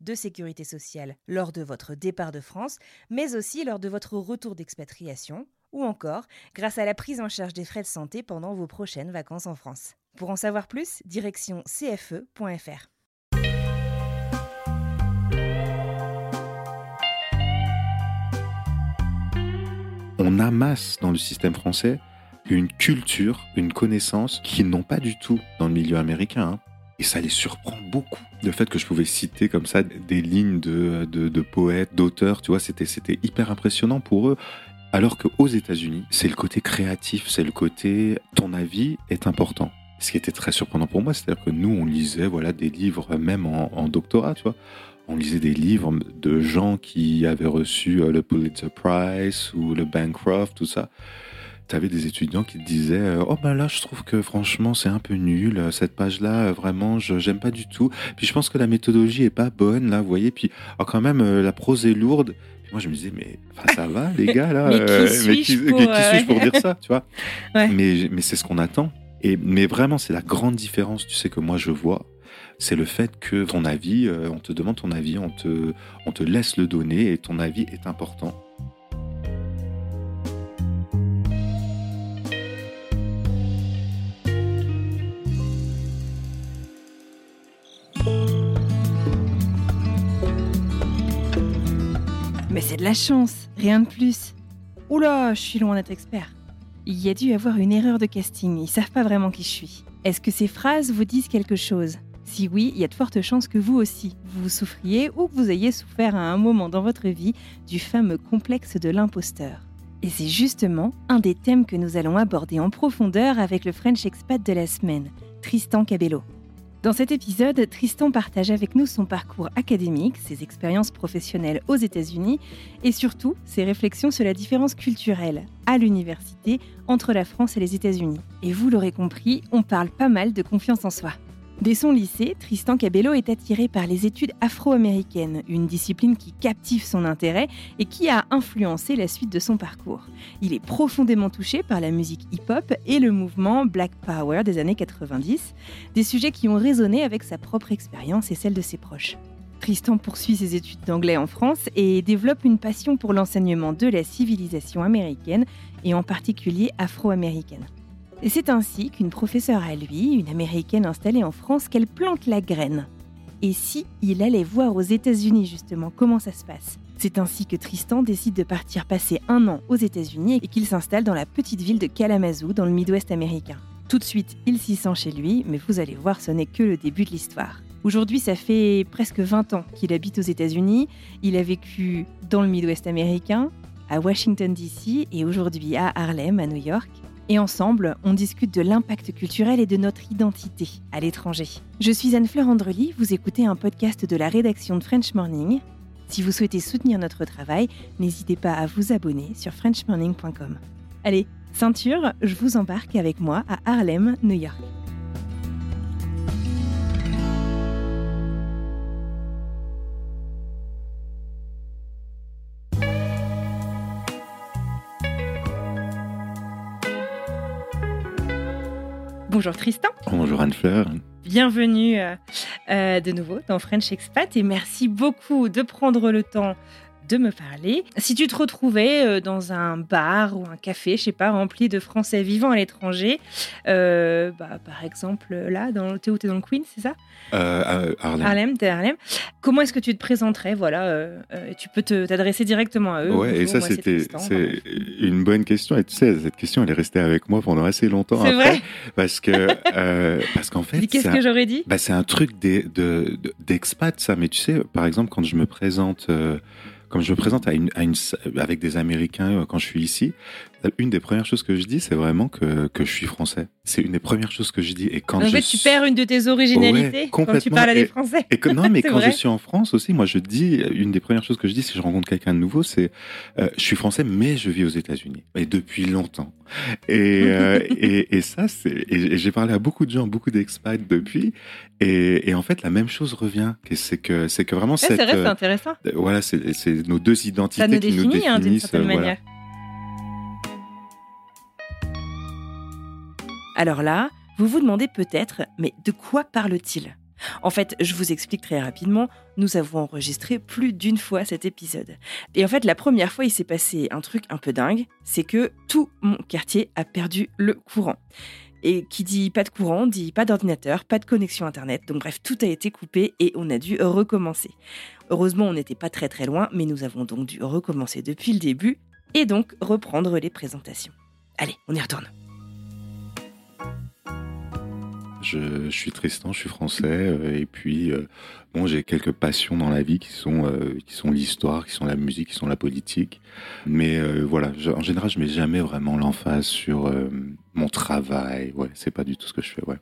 de sécurité sociale lors de votre départ de France, mais aussi lors de votre retour d'expatriation, ou encore grâce à la prise en charge des frais de santé pendant vos prochaines vacances en France. Pour en savoir plus, direction cfe.fr. on amasse dans le système français une culture, une connaissance qu'ils n'ont pas du tout dans le milieu américain. Et ça les surprend beaucoup. Le fait que je pouvais citer comme ça des lignes de, de, de poètes, d'auteurs, tu vois, c'était, c'était hyper impressionnant pour eux. Alors qu'aux États-Unis, c'est le côté créatif, c'est le côté ton avis est important. Ce qui était très surprenant pour moi, c'est-à-dire que nous, on lisait voilà, des livres, même en, en doctorat, tu vois. On lisait des livres de gens qui avaient reçu euh, le Pulitzer Prize ou le Bancroft, tout ça. Tu avais des étudiants qui te disaient euh, Oh ben là, je trouve que franchement, c'est un peu nul. euh, Cette page-là, euh, vraiment, je j'aime pas du tout. Puis je pense que la méthodologie est pas bonne, là, vous voyez. Puis oh, quand même, la prose est lourde. Puis moi, je me disais Mais ça va, les gars, là Mais qui euh, suis-je pour, qui suis-je pour dire ça, tu vois? Ouais. Mais, mais c'est ce qu'on attend. Et, mais vraiment, c'est la grande différence, tu sais, que moi, je vois c'est le fait que ton avis, on te demande ton avis, on te, on te laisse le donner et ton avis est important. C'est de la chance, rien de plus. Oula, je suis loin d'être expert. Il y a dû avoir une erreur de casting, ils savent pas vraiment qui je suis. Est-ce que ces phrases vous disent quelque chose? Si oui, il y a de fortes chances que vous aussi, vous souffriez ou que vous ayez souffert à un moment dans votre vie du fameux complexe de l'imposteur. Et c'est justement un des thèmes que nous allons aborder en profondeur avec le French expat de la semaine, Tristan Cabello. Dans cet épisode, Tristan partage avec nous son parcours académique, ses expériences professionnelles aux États-Unis et surtout ses réflexions sur la différence culturelle à l'université entre la France et les États-Unis. Et vous l'aurez compris, on parle pas mal de confiance en soi. Dès son lycée, Tristan Cabello est attiré par les études afro-américaines, une discipline qui captive son intérêt et qui a influencé la suite de son parcours. Il est profondément touché par la musique hip-hop et le mouvement Black Power des années 90, des sujets qui ont résonné avec sa propre expérience et celle de ses proches. Tristan poursuit ses études d'anglais en France et développe une passion pour l'enseignement de la civilisation américaine et en particulier afro-américaine. Et c'est ainsi qu'une professeure à lui, une américaine installée en France, qu'elle plante la graine. Et si il allait voir aux États-Unis justement comment ça se passe? C'est ainsi que Tristan décide de partir passer un an aux États-Unis et qu'il s'installe dans la petite ville de Kalamazoo dans le Midwest américain. Tout de suite, il s'y sent chez lui, mais vous allez voir, ce n'est que le début de l'histoire. Aujourd'hui, ça fait presque 20 ans qu'il habite aux États-Unis. Il a vécu dans le Midwest américain, à Washington DC et aujourd'hui à Harlem, à New York. Et ensemble, on discute de l'impact culturel et de notre identité à l'étranger. Je suis Anne-Fleur Andrely, vous écoutez un podcast de la rédaction de French Morning. Si vous souhaitez soutenir notre travail, n'hésitez pas à vous abonner sur frenchmorning.com. Allez, ceinture, je vous embarque avec moi à Harlem, New York. Bonjour Tristan. Bonjour Anne-Fleur. Bienvenue euh, euh, de nouveau dans French Expat et merci beaucoup de prendre le temps de me parler. Si tu te retrouvais euh, dans un bar ou un café, je sais pas, rempli de Français vivant à l'étranger, euh, bah, par exemple là, dans t'es où t'es dans le Queen, c'est ça? Euh, Harlem. Harlem, t'es à Harlem. Comment est-ce que tu te présenterais? Voilà, euh, euh, tu peux te- t'adresser directement à eux. Ouais, et ça, c'était c'est une bonne question. Et tu sais, cette question, elle est restée avec moi pendant assez longtemps C'est après. vrai Parce que, euh, parce qu'en fait, Qu'est-ce c'est que un- j'aurais dit? bah, c'est un truc des- de- de- d'expat, ça. Mais tu sais, par exemple, quand je me présente, euh, comme je me présente à une, avec des Américains euh, quand je suis ici, une des premières choses que je dis, c'est vraiment que, que je suis français. C'est une des premières choses que je dis. Et quand En je fait, tu perds une de tes originalités Ouais, quand tu parles à des Français. Et que, non, mais quand vrai. je suis en France aussi, moi je dis, une des premières choses que je dis si je rencontre quelqu'un de nouveau, c'est euh, je suis français, mais je vis aux États-Unis. Et depuis longtemps. Et, euh, et, et ça, c'est. J'ai parlé à beaucoup de gens, beaucoup d'expats depuis. Et, en fait, la même chose revient. C'est que, c'est que vraiment Ouais, c'est vrai, euh, intéressant. voilà, c'est nos deux identités Ça nous qui nous définit hein, d'une certaine euh, voilà. manière. Alors là, vous vous demandez peut-être, mais de quoi parle-t-il? En fait, je vous explique très rapidement, nous avons enregistré plus d'une fois cet épisode. Et en fait, la première fois, il s'est passé un truc un peu dingue, c'est que tout mon quartier a perdu le courant. Et qui dit pas de courant, dit pas d'ordinateur, pas de connexion Internet. Donc bref, tout a été coupé et on a dû recommencer. Heureusement, on n'était pas très très loin, mais nous avons donc dû recommencer depuis le début et donc reprendre les présentations. Allez, on y retourne. Je, suis Tristan, je suis français, euh, et puis euh, bon, j'ai quelques passions dans la vie qui sont euh, qui sont l'histoire, qui sont la musique, qui sont la politique. Mais voilà, en général, je mets jamais vraiment l'emphase sur mon travail. Ouais, c'est pas du tout ce que je fais. Ouais.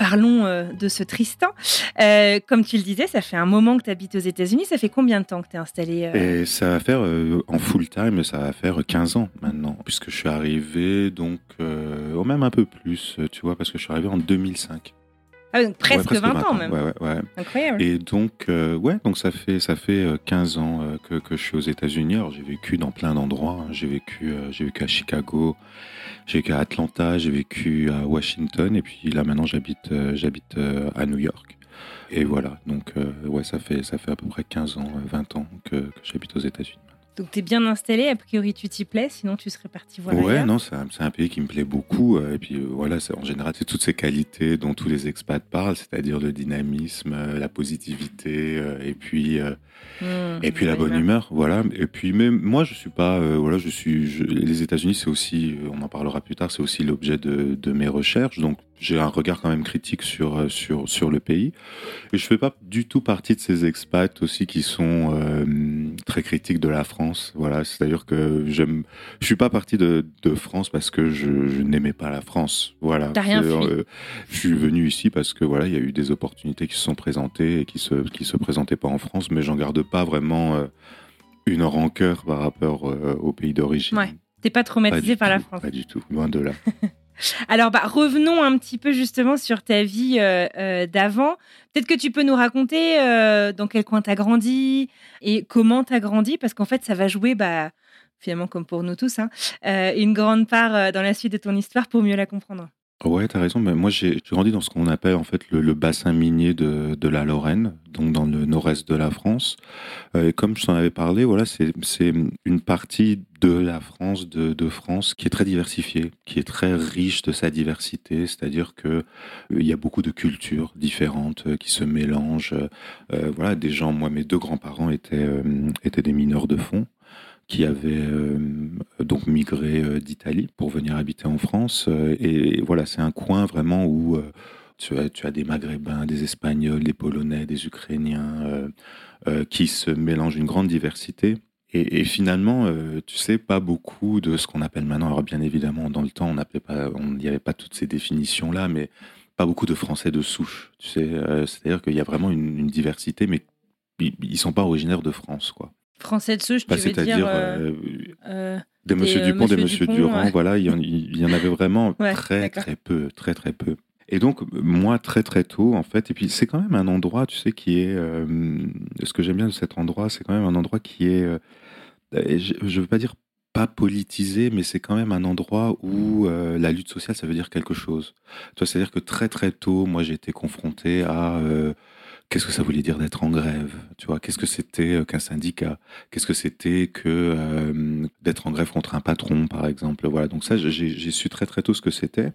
Parlons euh, de ce Tristan. Euh, comme tu le disais, ça fait un moment que tu habites aux États-Unis. Ça fait combien de temps que tu es installé euh, Et ça va faire euh, en full time, ça va faire 15 ans maintenant, puisque je suis arrivé donc au même un peu plus, tu vois, parce que je suis arrivé en 2005. Ah, donc presque, Ouais, 20, ans même. Ouais, ouais, ouais. Incroyable. Et donc, ouais, donc ça fait ça fait euh, 15 ans que, que je suis aux États-Unis. Alors j'ai vécu dans plein d'endroits. hein. J'ai vécu j'ai vécu à Chicago, j'ai vécu à Atlanta, j'ai vécu à Washington, et puis là maintenant j'habite euh, j'habite euh, à New York. Et voilà, donc euh, ouais, ça fait ça fait à peu près 15 ans, euh, 20 ans que j'habite aux États-Unis. Donc tu es bien installé. A priori, tu t'y plais. Sinon, tu serais parti voir Ouais, ailleurs. non, c'est un, pays qui me plaît beaucoup. euh, Et puis euh, voilà, en général, c'est toutes ces qualités dont tous les expats parlent, c'est-à-dire le dynamisme, euh, la positivité, euh, et puis euh, Mmh, et puis la bonne humeur, voilà. Et puis même moi, je suis pas, voilà, je suis. je- les États-Unis, c'est aussi, on en parlera plus tard, c'est aussi l'objet de, de mes recherches. Donc j'ai un regard quand même critique sur sur sur le pays. Et je fais pas du tout partie de ces expats aussi qui sont très critiques de la France. Voilà, c'est-à-dire que j'aime. Je suis pas parti de, de France parce que je, je n'aimais pas la France. Voilà. T'as rien fui. euh, je suis venu ici parce que voilà, il y a eu des opportunités qui se sont présentées et qui se qui se présentaient pas en France, mais j'en garde pas vraiment euh, une rancœur par rapport euh, au pays d'origine. Ouais, T'es pas Pas traumatisé du par la France. Pas du tout, loin de là. Alors, bah, revenons un petit peu justement sur ta vie euh, euh, d'avant. Peut-être que tu peux nous raconter euh, dans quel coin tu as grandi et comment tu as grandi, parce qu'en fait, ça va jouer, bah, finalement, comme pour nous tous, hein, une grande part dans la suite de ton histoire pour mieux la comprendre. Ouais, t'as raison. Mais moi, j'ai grandi dans ce qu'on appelle en fait le, bassin minier de, de la Lorraine, donc dans le nord-est de la France. Euh, et comme je t'en avais parlé, voilà, c'est une partie de la France, de, France, qui est très diversifiée, qui est très riche de sa diversité. C'est-à-dire que euh, y a beaucoup de cultures différentes euh, qui se mélangent. Voilà, des gens. Moi, mes deux grands-parents étaient étaient des mineurs de fond qui avaient euh, donc migré euh, d'Italie pour venir habiter en France. Euh, et, voilà, c'est un coin vraiment où tu, as, des Maghrébins, des Espagnols, des Polonais, des Ukrainiens, qui se mélangent une grande diversité. Et, finalement, tu sais, pas beaucoup de ce qu'on appelle maintenant. Alors bien évidemment, dans le temps, on n'y avait pas toutes ces définitions là, mais pas beaucoup de Français de souche. Tu sais, c'est-à-dire qu'il y a vraiment une, une diversité, mais ils, ils sont pas originaires de France, quoi. Français de souche, tu Bah, veux dire euh, euh, euh, des Monsieur Dupont, Monsieur des Monsieur Dupont, Durand, ouais. voilà, il y, en, il y en avait vraiment Ouais, très très peu, très très peu. Et donc moi très très tôt en fait, et puis c'est quand même un endroit, tu sais, qui est, euh, ce que j'aime bien de cet endroit, c'est quand même un endroit qui est, je, je veux pas dire pas politisé, mais c'est quand même un endroit où euh, la lutte sociale, ça veut dire quelque chose. C'est-à-dire que très très tôt, moi j'ai été confronté à euh, qu'est-ce que ça voulait dire d'être en grève Tu vois, qu'est-ce que c'était euh, qu'un syndicat? Qu'est-ce que c'était que euh, d'être en grève contre un patron, par exemple? Voilà. Donc ça, j'ai su très très tôt ce que c'était.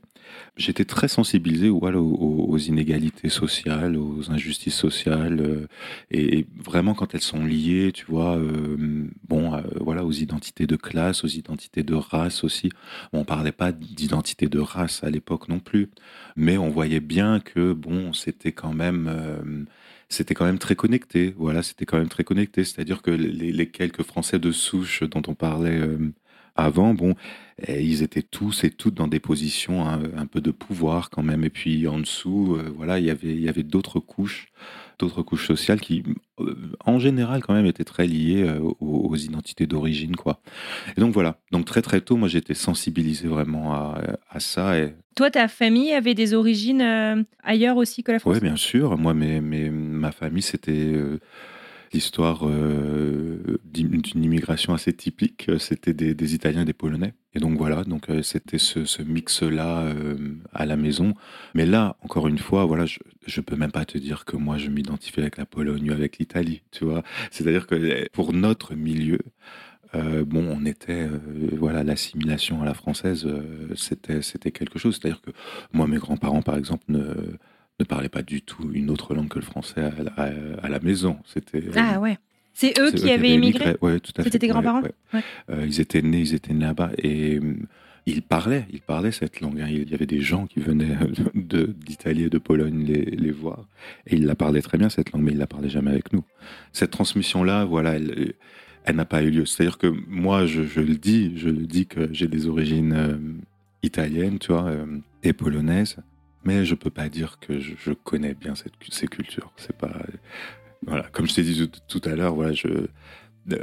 J'étais très sensibilisé aux, inégalités sociales, aux injustices sociales, euh, et, vraiment quand elles sont liées, tu vois, bon, voilà, aux identités de classe, aux identités de race aussi. Bon, on parlait pas d'identité de race à l'époque non plus, mais on voyait bien que bon, c'était quand même c'était quand même très connecté. Voilà, c'était quand même très connecté. C'est-à-dire que les, quelques Français de souche dont on parlait euh, avant, bon, eh, ils étaient tous et toutes dans des positions un, peu de pouvoir quand même. Et puis en dessous, euh, voilà, il y avait, d'autres couches d'autres couches sociales qui, euh, en général, quand même, étaient très liées aux, identités d'origine, quoi. Et donc voilà. Donc très très tôt, moi, j'étais sensibilisé vraiment à, ça. Et... Toi, ta famille avait des origines euh, ailleurs aussi que la France? Oui, bien sûr. Moi, mais, ma famille, c'était l'histoire d'une immigration assez typique. C'était des, Italiens et des Polonais. Et donc voilà, donc c'était ce, mix-là à la maison. Mais là, encore une fois, voilà, je, je peux même pas te dire que moi je m'identifie avec la Pologne ou avec l'Italie. C'est-à-dire que pour notre milieu, euh, bon, on était, euh, voilà, l'assimilation à la française, euh, c'était, c'était quelque chose. C'est-à-dire que moi, mes grands-parents, par exemple, ne, ne parlaient pas du tout une autre langue que le français à, la maison. C'était ah ouais. C'est eux qui avaient émigré. Ouais, tout à fait. C'était tes grands-parents. ils étaient nés, ils étaient nés là-bas et il parlait, il parlait cette langue. Hein. Il y avait des gens qui venaient d'Italie et de Pologne les, voir, et il la parlait très bien cette langue, mais il la parlait jamais avec nous. Cette transmission-là, voilà, elle, n'a pas eu lieu. C'est-à-dire que moi, je, le dis, je le dis que j'ai des origines euh, italiennes, tu vois, euh, et polonaises, mais je peux pas dire que je, connais bien cette, ces cultures. C'est pas, voilà, comme je t'ai dit tout, tout à l'heure, voilà, je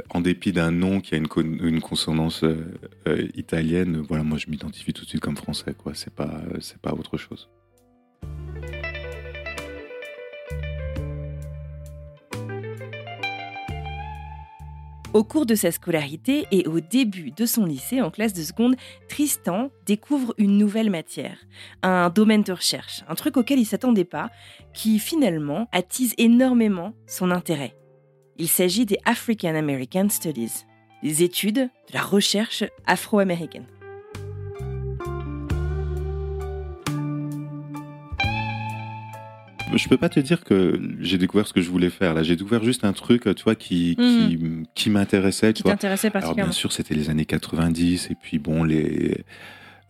en dépit d'un nom qui a une, une consonance euh, euh, italienne, voilà, moi je m'identifie tout de suite comme français, quoi. C'est pas, c'est pas autre chose. Au cours de sa scolarité et au début de son lycée en classe de seconde, Tristan découvre une nouvelle matière, un domaine de recherche, un truc auquel il s'attendait pas, qui finalement attise énormément son intérêt. Il s'agit des African American Studies, des études de la recherche afro-américaine. Je peux pas te dire que j'ai découvert ce que je voulais faire. Là, j'ai découvert juste un truc, tu vois, qui, qui, mhm. m'intéressait. Qui t'intéressait particulièrement. Alors, bien sûr, c'était les années 90, et puis bon, les,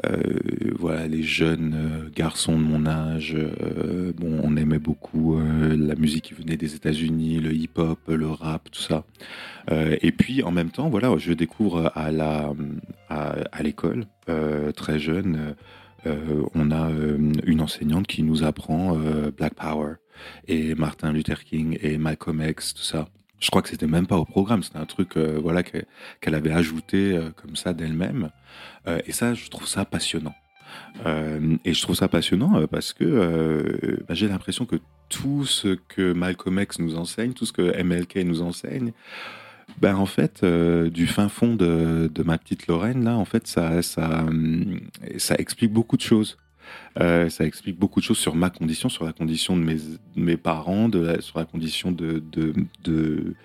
euh, voilà, les jeunes euh, garçons de mon âge, euh, bon, on aimait beaucoup la musique qui venait des États-Unis, le hip-hop, le rap, tout ça. et puis en même temps, voilà, je découvre à la à, l'école très jeune. On a une enseignante qui nous apprend Black Power et Martin Luther King et Malcolm X, tout ça. Je crois que c'était même pas au programme, c'était un truc voilà qu'elle avait ajouté comme ça d'elle-même. Euh, et ça, je trouve ça passionnant. Euh, et je trouve ça passionnant euh, parce que bah, j'ai l'impression que tout ce que Malcolm X nous enseigne, tout ce que MLK nous enseigne, ben en fait, du fin fond de, ma petite Lorraine, là, en fait, ça, ça, ça explique beaucoup de choses. ça explique beaucoup de choses sur ma condition, sur la condition de mes, mes parents, de sur la condition de, de, de,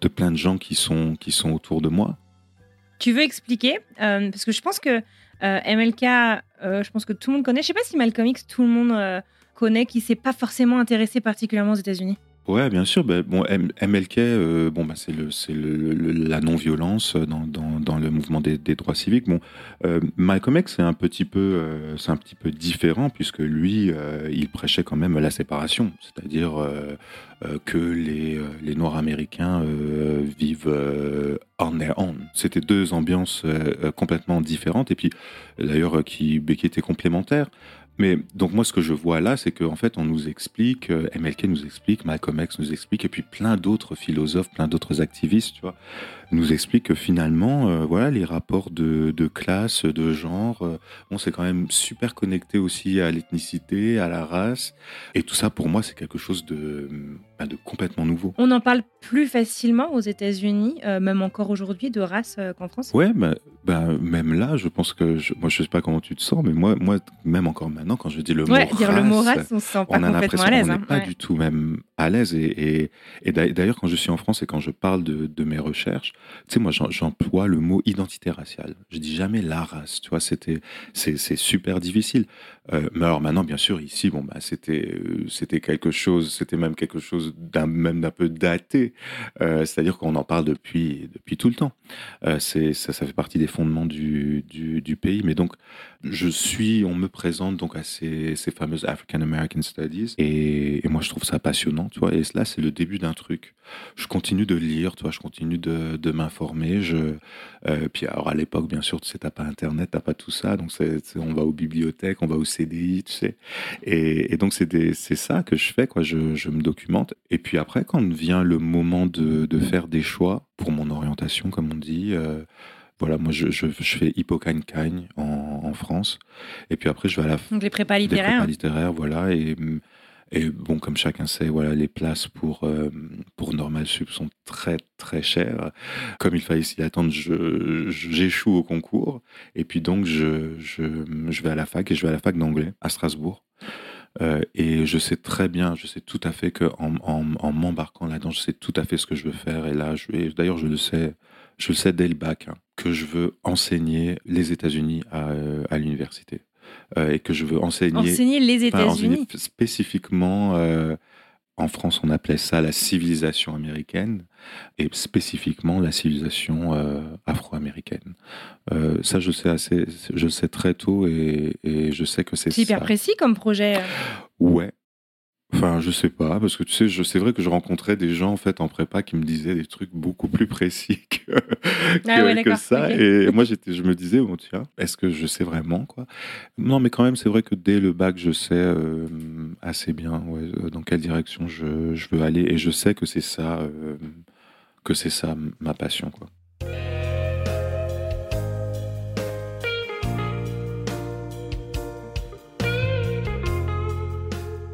de, plein de gens qui sont, qui sont autour de moi. Tu veux expliquer euh, Parce que je pense que euh, MLK, euh, je pense que tout le monde connaît. Je sais pas si Malcolm X, tout le monde connaît, qui s'est pas forcément intéressé particulièrement aux États-Unis. Ouais, bien sûr. Ben, bon, MLK, bon, bah, c'est le, c'est le, la non-violence dans, dans, le mouvement des, des droits civiques. Bon, Malcolm X, c'est un petit peu, c'est un petit peu différent puisque lui, il prêchait quand même la séparation, c'est-à-dire que les, les Noirs américains vivent on their own. C'était deux ambiances complètement différentes et puis d'ailleurs qui, qui étaient complémentaires. Mais donc moi, ce que je vois là, c'est qu'en fait, on nous explique, euh, MLK nous explique, Malcolm X nous explique, et puis plein d'autres philosophes, plein d'autres activistes, tu vois, nous expliquent que finalement, euh, voilà, les rapports de, classe, de genre, euh, bon, c'est quand même super connecté aussi à l'ethnicité, à la race, et tout ça, pour moi, c'est quelque chose de, bah, de complètement nouveau. On en parle plus facilement aux États-Unis, même encore aujourd'hui, de race qu'en France. Ouais, bah, bah, même là, je pense que, je, moi, je sais pas comment tu te sens, mais moi, moi, même encore maintenant, quand je dis le mot dire race, le mot race, on se sent pas on a complètement à l'aise. On n'est pas du tout même à l'aise. Et, d'ailleurs, quand je suis en France et quand je parle de, mes recherches, tu sais, moi, j'emploie le mot identité raciale. Je dis jamais la race, tu vois, c'est, super difficile. Euh, mais alors maintenant, bien sûr, ici, bon, bah, c'était, euh, c'était quelque chose, c'était même quelque chose d'un, même d'un peu daté. Euh, c'est-à-dire qu'on en parle depuis, depuis tout le temps. c'est, ça, fait partie des fondements du, du, pays. Mais donc, je suis, on me présente donc à ces, ces fameuses African American Studies et, moi je trouve ça passionnant, tu vois. Et là, c'est le début d'un truc. Je continue de lire, tu vois, je continue de, de m'informer. Je, euh, puis alors à l'époque, bien sûr, tu sais, t'as pas Internet, t'as pas tout ça, donc c'est, on va aux bibliothèques, on va au CDI, tu sais. Et, et donc c'est, c'est ça que je fais, quoi. Je, je, me documente. Et puis après, quand vient le moment de, de faire des choix pour mon orientation, comme on dit. Euh, voilà, moi je, je, je fais Hippocagne-Cagne en, en, France. Et puis après, je vais à la. Donc les prépas littéraires. Les prépas littéraires, voilà. Et, et bon, comme chacun sait, voilà, les places pour, euh, pour Normal Sup sont très très chères. Comme il fallait s'y attendre, j'échoue au concours. Et puis donc, je, je, je vais à la fac et je vais à la fac d'anglais à Strasbourg. Euh, et je sais très bien, je sais tout à fait que en, en, m'embarquant là-dedans, je sais tout à fait ce que je veux faire. Et là, d'ailleurs, je le sais, je le sais dès le bac, hein, que je veux enseigner les États-Unis à, à l'université. Euh, et que je veux enseigner. Enseigner les États-Unis Spécifiquement, euh, en France, on appelait ça la civilisation américaine, et spécifiquement la civilisation euh, afro-américaine. ça, je sais assez, je sais très tôt, et, et je sais que c'est. C'est hyper précis comme projet. Ouais, Enfin, je sais pas, parce que tu sais, je, c'est vrai que je rencontrais des gens en fait en prépa qui me disaient des trucs beaucoup plus précis que, ah que, ça. Et moi, j'étais, je me disais, bon, tiens, est-ce que je sais vraiment quoi? Non, mais quand même, c'est vrai que dès le bac, je sais euh, assez bien ouais, euh, dans quelle direction je, je, veux aller, et je sais que c'est ça, euh, que c'est ça ma passion, quoi.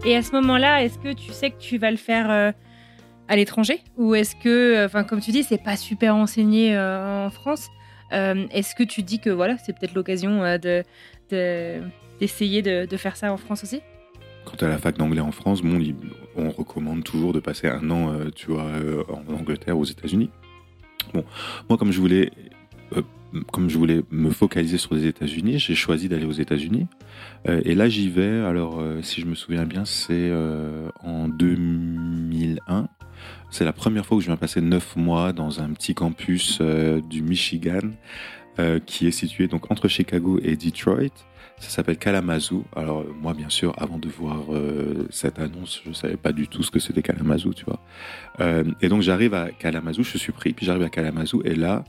Et à ce moment-là, est-ce que tu sais que tu vas le faire euh, à l'étranger? Ou est-ce que, euh, enfin, comme tu dis, c'est pas super enseigné euh, en France Est-ce que tu dis que voilà, c'est peut-être l'occasion de, d'essayer de, faire ça en France aussi? Quant à la fac d'anglais en France, on recommande toujours de passer un an, tu vois, en Angleterre, aux États-Unis. Bon, moi, comme je voulais comme je voulais me focaliser sur les États-Unis, j'ai choisi d'aller aux États-Unis. Euh, et là, j'y vais. Alors, euh, si je me souviens bien, c'est euh, en 2001. C'est la première fois que je viens passer neuf mois dans un petit campus du Michigan, qui est situé donc entre Chicago et Detroit. Ça s'appelle Kalamazoo. Alors moi, bien sûr, avant de voir cette annonce, je savais pas du tout ce que c'était Kalamazoo, tu vois. et donc j'arrive à Kalamazoo, je suis pris, puis j'arrive à Kalamazoo, et là,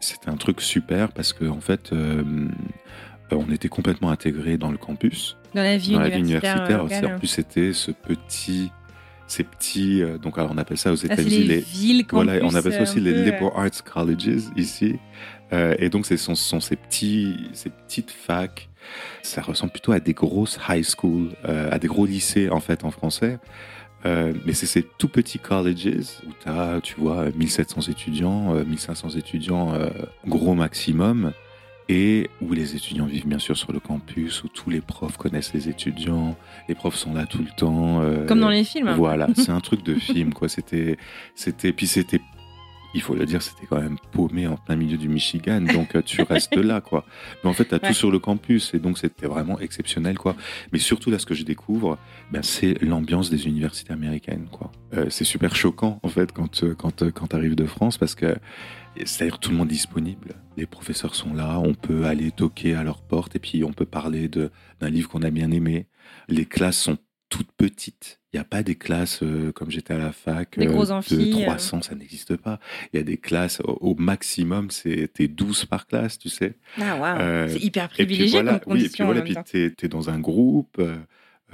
c'était un truc super parce qu'en en fait, on était complètement intégrés dans le campus. Dans la vie universitaire. en plus, c'était ce petit ces petits, euh, donc alors on appelle ça aux ah, États-Unis les, villes voilà, on appelle ça aussi les liberal arts colleges ici. Euh, et donc ce sont, sont, ces petits, ces petites facs. Ça ressemble plutôt à des grosses high school, à des gros lycées en fait en français. Euh, mais c'est ces tout petits colleges où tu as, tu vois, 1700 étudiants, 1500 euh, étudiants, euh, gros maximum, et où les étudiants vivent bien sûr sur le campus, où tous les profs connaissent les étudiants, les profs sont là tout le temps. Comme dans les films. Voilà, c'est un truc de film, quoi. C'était, c'était, puis c'était il faut le dire, c'était quand même paumé en plein milieu du Michigan, donc euh, tu restes là, quoi. Mais en fait, tu as tout sur le campus, et donc c'était vraiment exceptionnel, quoi. Mais surtout, là, ce que je découvre, ben, c'est l'ambiance des universités américaines, quoi. Euh, c'est super choquant, en fait, quand, euh, quand, quand tu arrives de France, parce que c'est-à-dire tout le monde disponible. Les professeurs sont là, on peut aller toquer à leur porte, et puis on peut parler d'un livre qu'on a bien aimé. Les classes sont toutes petites. Il n'y a pas des classes euh, comme j'étais à la fac des euh, de 300, euh. ça n'existe pas. Il y a des classes au, maximum, c'était 12 par classe, tu sais. Ah waouh, c'est hyper privilégié comme oui, et puis voilà, puis tu es, dans un groupe,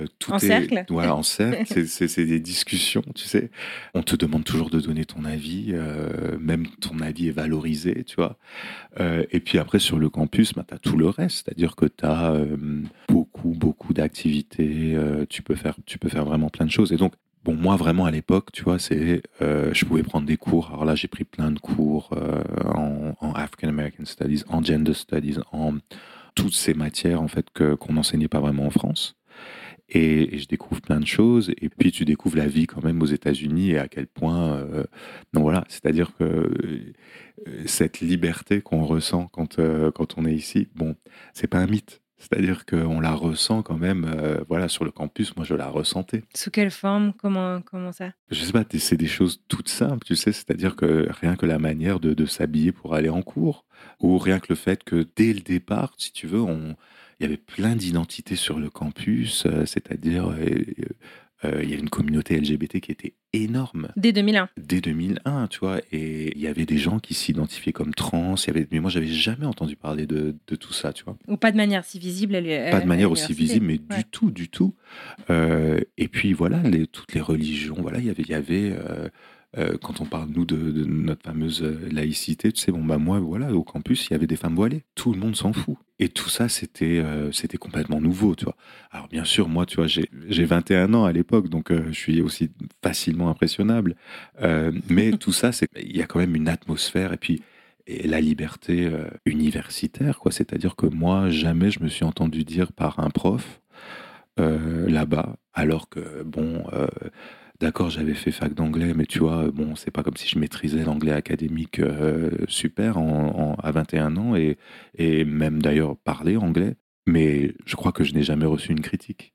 euh, en cercle Voilà, en cercle. c'est des discussions, tu sais. On te demande toujours de donner ton avis, euh, même ton avis est valorisé, tu vois. Euh, et puis après, sur le campus, bah, tu as tout le reste, c'est-à-dire que tu as beaucoup, beaucoup d'activités, tu, peux faire, tu peux faire vraiment plein de choses. Et donc, bon, moi, vraiment, à l'époque, tu vois, c'est, je pouvais prendre des cours. Alors là, j'ai pris plein de cours en, en, African American Studies, en Gender Studies, en toutes ces matières, en fait, que, qu'on n'enseignait pas vraiment en France. Et, je découvre plein de choses. Et puis, tu découvres la vie quand même aux États-Unis et à quel point. Euh, donc voilà, c'est-à-dire que euh, cette liberté qu'on ressent quand, euh, quand on est ici, bon, c'est pas un mythe. C'est-à-dire qu'on la ressent quand même, voilà, sur le campus, moi je la ressentais. Sous quelle forme? Comment, comment ça? Je sais pas, c'est des choses toutes simples, tu sais, c'est-à-dire que rien que la manière de, de s'habiller pour aller en cours, ou rien que le fait que dès le départ, si tu veux, on, il y avait plein d'identités sur le campus, euh, c'est-à-dire euh, euh, il y avait une communauté LGBT qui était énorme. Dès 2001. Dès 2001, tu vois. Et il y avait des gens qui s'identifiaient comme trans. Il y avait... Mais moi, j'avais jamais entendu parler de, de, tout ça, tu vois. Ou pas de manière si visible. pas de manière aussi visible, mais du tout, du tout. et puis voilà, les, toutes les religions. Voilà, il y avait, il y avait euh, quand on parle, nous, de, notre fameuse euh, laïcité, tu sais, bon, bah, moi, voilà, au campus, il y avait des femmes voilées. Tout le monde s'en fout. Et tout ça, c'était euh, c'était complètement nouveau, tu vois. Alors, bien sûr, moi, tu vois, j'ai 21 ans à l'époque, donc je suis aussi facilement impressionnable. mais tout ça, c'est il y a quand même une atmosphère et puis et la liberté universitaire, quoi. C'est-à-dire que moi, jamais je me suis entendu dire par un prof là-bas, alors que, bon D'accord, j'avais fait fac d'anglais, mais tu vois, bon, c'est pas comme si je maîtrisais l'anglais académique euh, super à 21 ans et, et même d'ailleurs parler anglais. Mais je crois que je n'ai jamais reçu une critique.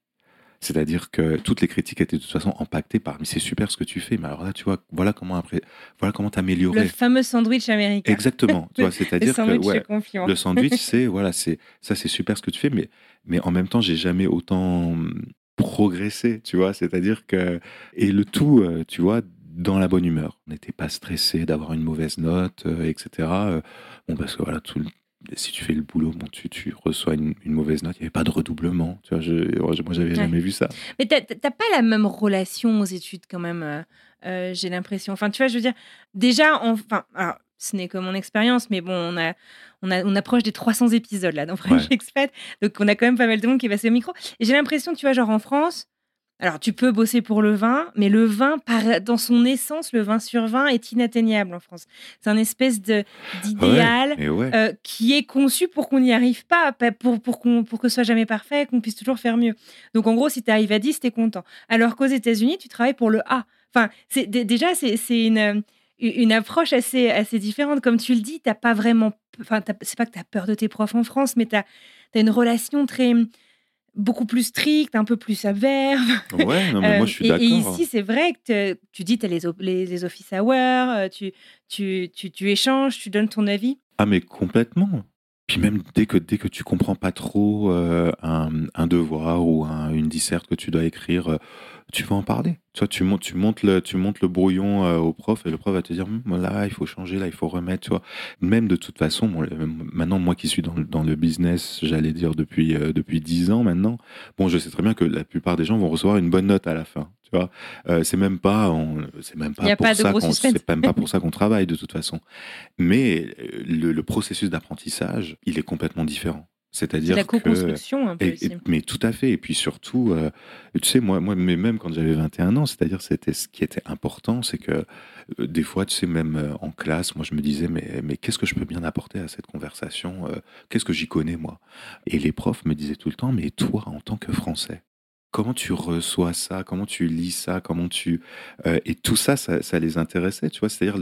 C'est-à-dire que toutes les critiques étaient de toute façon impactées par mais c'est super ce que tu fais, mais alors là tu vois voilà comment après voilà comment t'améliorer. Le fameux sandwich américain. Exactement. tu vois, c'est-à-dire que le sandwich c'est voilà c'est ça c'est super ce que tu fais, mais mais en même temps j'ai jamais autant progresser, tu vois? C'est-à-dire que. Et le tout, euh, tu vois, dans la bonne humeur. On n'était pas stressé d'avoir une mauvaise note, euh, etc. Euh, bon, parce que voilà, tout si tu fais le boulot, bon, tu, tu reçois une, mauvaise note, il n'y avait pas de redoublement. Tu vois, je, moi, j'avais jamais vu ça. Mais tu n'as pas la même relation aux études quand même, j'ai l'impression. Enfin, tu vois, je veux dire, déjà, enfin, ce n'est que mon expérience, mais bon, on, a, on, a, on approche des 300 épisodes là dans French Expat, donc on a quand même pas mal de monde qui est passé au micro. Et j'ai l'impression, tu vois, genre en France, alors tu peux bosser pour le vin, mais le vin, par, dans son essence, le vin sur vin est inatteignable en France. C'est un espèce d'idéal euh, qui est conçu pour qu'on n'y arrive pas, pour, pour, pour que ce soit jamais parfait, qu'on puisse toujours faire mieux. Donc en gros, si tu arrives à 10, tu es content. Alors qu'aux États-Unis, tu travailles pour le A. Enfin, déjà, c'est une une approche assez, assez différente. Comme tu le dis, t'as pas vraiment. Enfin, c'est pas que tu as peur de tes profs en France, mais tu as, une relation très beaucoup plus stricte, un peu plus sévère. Ouais, non, mais moi je suis d'accord. Et, ici, c'est vrai que tu dis, tu as les, les, les, office hours, euh, tu, tu, tu, tu, échanges, tu donnes ton avis. Ah, mais complètement. Puis même dès que, dès que tu comprends pas trop euh, un, un, devoir ou une disserte que tu dois écrire, euh, tu vas en parler. Tu, tu, montes, tu, montes le, tu montes le brouillon euh, au prof et le prof va te dire hum, là, il faut changer, là, il faut remettre. Tu vois. Même de toute façon, maintenant, moi qui suis dans, dans le business, j'allais dire depuis, depuis 10 ans maintenant, bon, je sais très bien que la plupart des gens vont recevoir une bonne note à la fin. Tu vois, euh, c'est même pas, c'est même pas pour ça qu'on, c'est même pas pour ça qu'on travaille de toute façon. Mais euh, le, processus d'apprentissage, il est complètement différent. C'est-à-dire la co-construction un peu aussi. mais tout à fait. Et puis surtout, euh, tu sais, moi, moi, mais même quand j'avais 21 ans, c'est-à-dire c'était ce qui était important, c'est que des fois, tu sais, même en classe, moi je me disais, mais, mais qu'est-ce que je peux bien apporter à cette conversation Qu'est-ce que j'y connais moi? Et les profs me disaient tout le temps, mais toi, en tant que Français, comment tu reçois ça, comment tu lis ça, comment tu euh, et tout ça, ça, les intéressait, tu vois, c'est-à-dire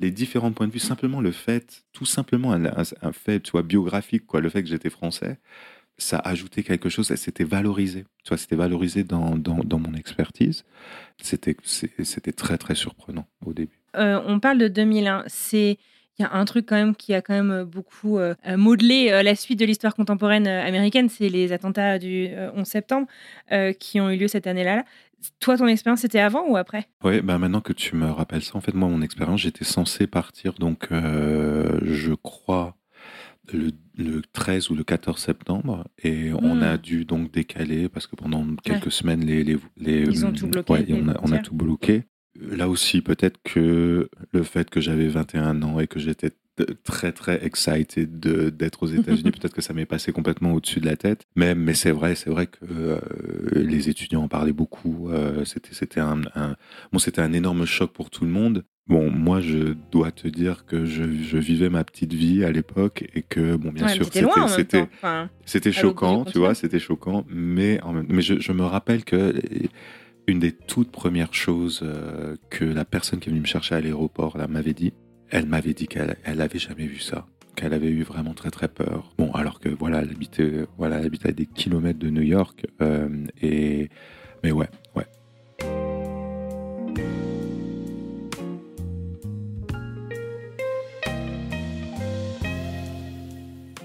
les différents points de vue, simplement le fait, tout simplement un, fait, tu vois, biographique, quoi, le fait que j'étais français, ça ajoutait quelque chose, c'était valorisé, tu vois, c'était valorisé dans, dans, mon expertise, c'était c'était très très surprenant au début. Euh, on parle de 2001, c'est il y a un truc quand même qui a quand même beaucoup euh, modelé euh, la suite de l'histoire contemporaine euh, américaine, c'est les attentats du 11 septembre qui ont eu lieu cette année-là. Toi, ton expérience, c'était avant ou après? Oui, bah maintenant que tu me rappelles ça, en fait, moi, mon expérience, j'étais censé partir, donc, je crois, le, 13 ou le 14 septembre, et on a hmm. dû donc décaler parce que pendant quelques semaines, les, les, Ils ont tout bloqué. on a tout bloqué. Là aussi, peut-être que le fait que j'avais 21 ans et que j'étais très très excited d'être aux États-Unis. Peut-être que ça m'est passé complètement au-dessus de la tête. Mais, mais c'est vrai, c'est vrai que euh, les étudiants en parlaient beaucoup. Euh, c'était c'était un, bon, c'était un énorme choc pour tout le monde. Bon, moi, je dois te dire que je, je vivais ma petite vie à l'époque et que, bon, bien Ouais, sûr, c'était. Enfin, choquant, tu vois, c'était choquant, mais, en même- mais je, je me rappelle que une des toutes premières choses euh, que la personne qui est venue me chercher à l'aéroport m'avait dit, elle m'avait dit qu'elle elle avait jamais vu ça, qu'elle avait eu vraiment très très peur. Bon, alors que voilà, elle habitait, voilà, elle habitait à des kilomètres de New York, euh, et mais ouais, ouais.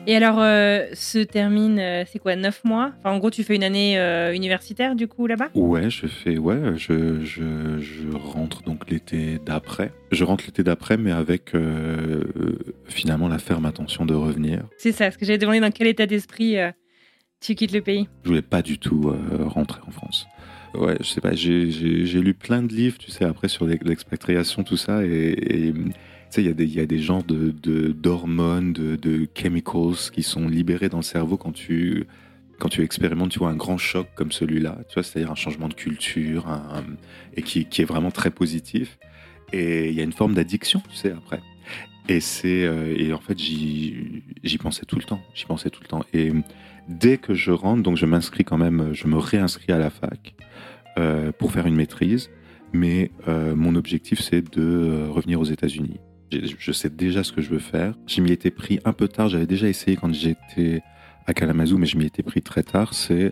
Et alors, euh, se termine, euh, c'est quoi, 9 mois? Enfin, en gros, tu fais une année euh, universitaire, du coup, là-bas? Ouais, je fais, ouais, je, je, je rentre donc l'été d'après. Je rentre l'été d'après, mais avec euh, finalement la ferme intention de revenir. C'est ça, ce que j'avais demandé dans quel état d'esprit tu quittes le pays. Je voulais pas du tout rentrer en France. Ouais, je sais pas, j'ai- lu plein de livres, tu sais, après sur l'ex- l'expatriation, tout ça, et, il y, y a des genres de de- d'hormones, de, de chemicals qui sont libérés dans le cerveau quand tu, quand tu expérimentes, tu vois, un grand choc comme celui-là, tu vois, c'est-à-dire un changement de culture, et qui, qui est vraiment très positif. Et il y a une forme d'addiction, tu sais, après. Et c'est euh, et en fait j'y pensais tout le temps, j'y pensais tout le temps. Et dès que je rentre, donc je m'inscris quand même, je me réinscris à la fac euh, pour faire une maîtrise, mais euh, mon objectif c'est de revenir aux États-Unis. Je sais déjà ce que je veux faire. Je m'y étais pris un peu tard. J'avais déjà essayé quand j'étais à Kalamazoo, mais je m'y étais pris très tard. C'est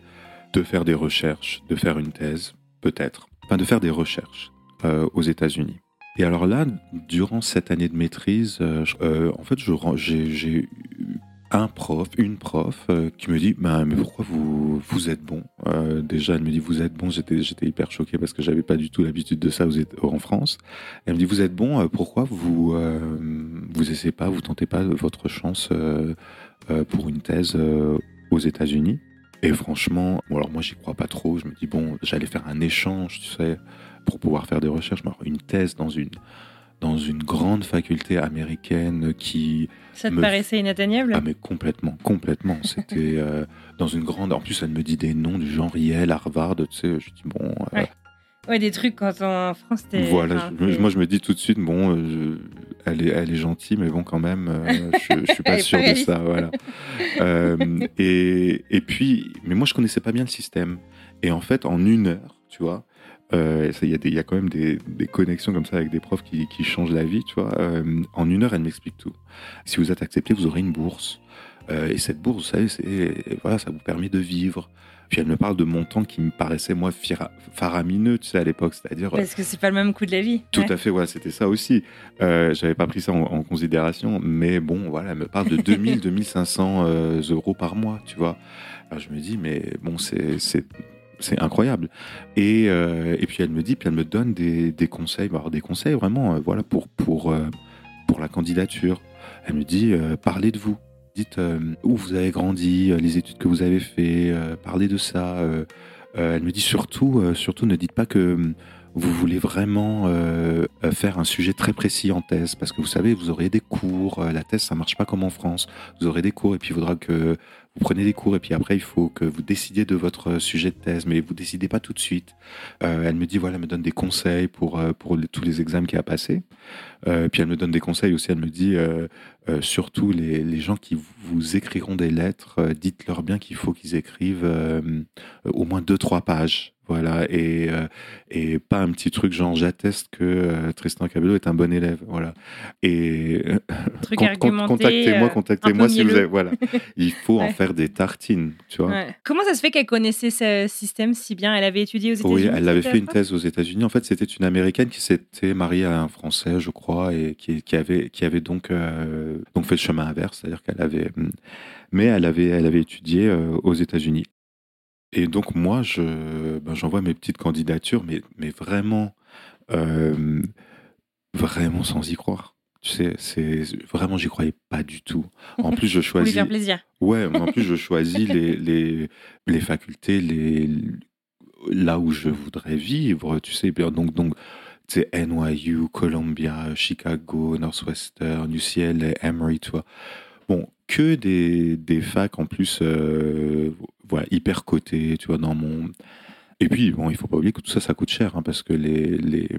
de faire des recherches, de faire une thèse, peut-être, enfin de faire des recherches euh, aux États-Unis. Et alors là, durant cette année de maîtrise, euh, euh, en fait, j'ai eu un prof, une prof, euh, qui me dit bah, Mais pourquoi vous, vous êtes bon? Euh, Déjà, elle me dit Vous êtes bon. J'étais j'étais hyper choqué parce que j'avais pas du tout l'habitude de ça aux Éta- en France. Elle me dit Vous êtes bon, euh, pourquoi vous vous essayez pas, vous tentez pas votre chance pour une thèse aux États-Unis? Et franchement, alors moi, j'y crois pas trop. Je me dis Bon, j'allais faire un échange, tu sais pour pouvoir faire des recherches. Une thèse dans une, dans une grande faculté américaine qui... Ça te Me- paraissait inatteignable? Ah mais complètement, complètement. C'était euh, dans une grande... En plus, elle me dit des noms du genre Yale, Harvard, tu sais. Je dis, bon... euh, Ouais. Ouais, des trucs quand en France, t'es. voilà, enfin, je- t'es- moi je me dis tout de suite, bon, euh, je- elle, est, elle est gentille, mais bon, quand même, je, je suis pas sûr de ça. Voilà. Et, et puis, mais moi je connaissais pas bien le système. Et en fait, en une heure, tu vois, euh, il y, a y quand même des, des connexions comme ça avec des profs qui, qui changent la vie, tu vois. Euh, en une heure, elle m'explique tout. Si vous êtes accepté, vous aurez une bourse. Euh, et cette bourse, vous savez, voilà, ça vous permet de vivre. Puis elle me parle de montants qui me paraissaient, moi, faramineux, tu sais, à l'époque. C'est-à-dire, Parce que c'est pas le même coût de la vie. tout Ouais. à fait, ouais, c'était ça aussi. Euh, J'avais pas pris ça en, en considération, mais bon, voilà, elle me parle de 2000, 2500 euh, euros par mois, tu vois. Alors je me dis, mais bon, c'est c'est incroyable. Et, euh, et puis elle me dit, puis elle me donne des, des conseils, bah, des conseils vraiment, euh, voilà, pour pour euh, pour la candidature. Elle me dit, parlez de vous. Dites où vous avez grandi, les études que vous avez fait, parlez de ça. elle me dit surtout, surtout ne dites pas que vous voulez vraiment faire un sujet très précis en thèse, parce que vous savez, vous aurez des cours, la thèse ça marche pas comme en France, vous aurez des cours et puis il faudra que vous preniez des cours et puis après il faut que vous décidiez de votre sujet de thèse, mais vous décidez pas tout de suite. Euh, elle me dit voilà, elle me donne des conseils pour euh, pour tous les examens qu'il a à passer. Euh, puis elle me donne des conseils aussi. Elle me dit euh, euh, surtout les, les gens qui vous écriront des lettres, dites-leur bien qu'il faut qu'ils écrivent au moins deux trois pages. Voilà, et, et pas un petit truc genre j'atteste que Tristan Cabello est un bon élève. Voilà. Et con- contactez-moi, contactez-moi si vous avez. Voilà. Il faut en faire des tartines, tu vois. ouais. Comment ça se fait qu'elle connaissait ce système si bien? Elle avait étudié aux États-Unis Oui, elle avait fait une thèse aux États-Unis. En fait, c'était une américaine qui s'était mariée à un Français, je crois, et qui, qui avait, qui avait donc, euh, donc fait le chemin inverse, c'est-à-dire qu'elle avait, mais elle avait, elle avait étudié euh, aux États-Unis. Et donc moi, je, ben, j'envoie mes petites candidatures, mais, mais vraiment, euh, vraiment sans y croire. Tu sais, c'est vraiment, j'y croyais pas du tout. En plus, je choisis. faire plaisir. Ouais, mais en plus, je choisis les, les, les facultés les, là où je voudrais vivre, tu sais. bien, Donc, donc tu NYU, Columbia, Chicago, Northwestern, UCLA, Emory, tu vois. Bon, que des, des facs en plus, euh, voilà, hyper cotées, tu vois, dans mon. Et puis, bon, il faut pas oublier que tout ça, ça coûte cher, hein, parce que les, les,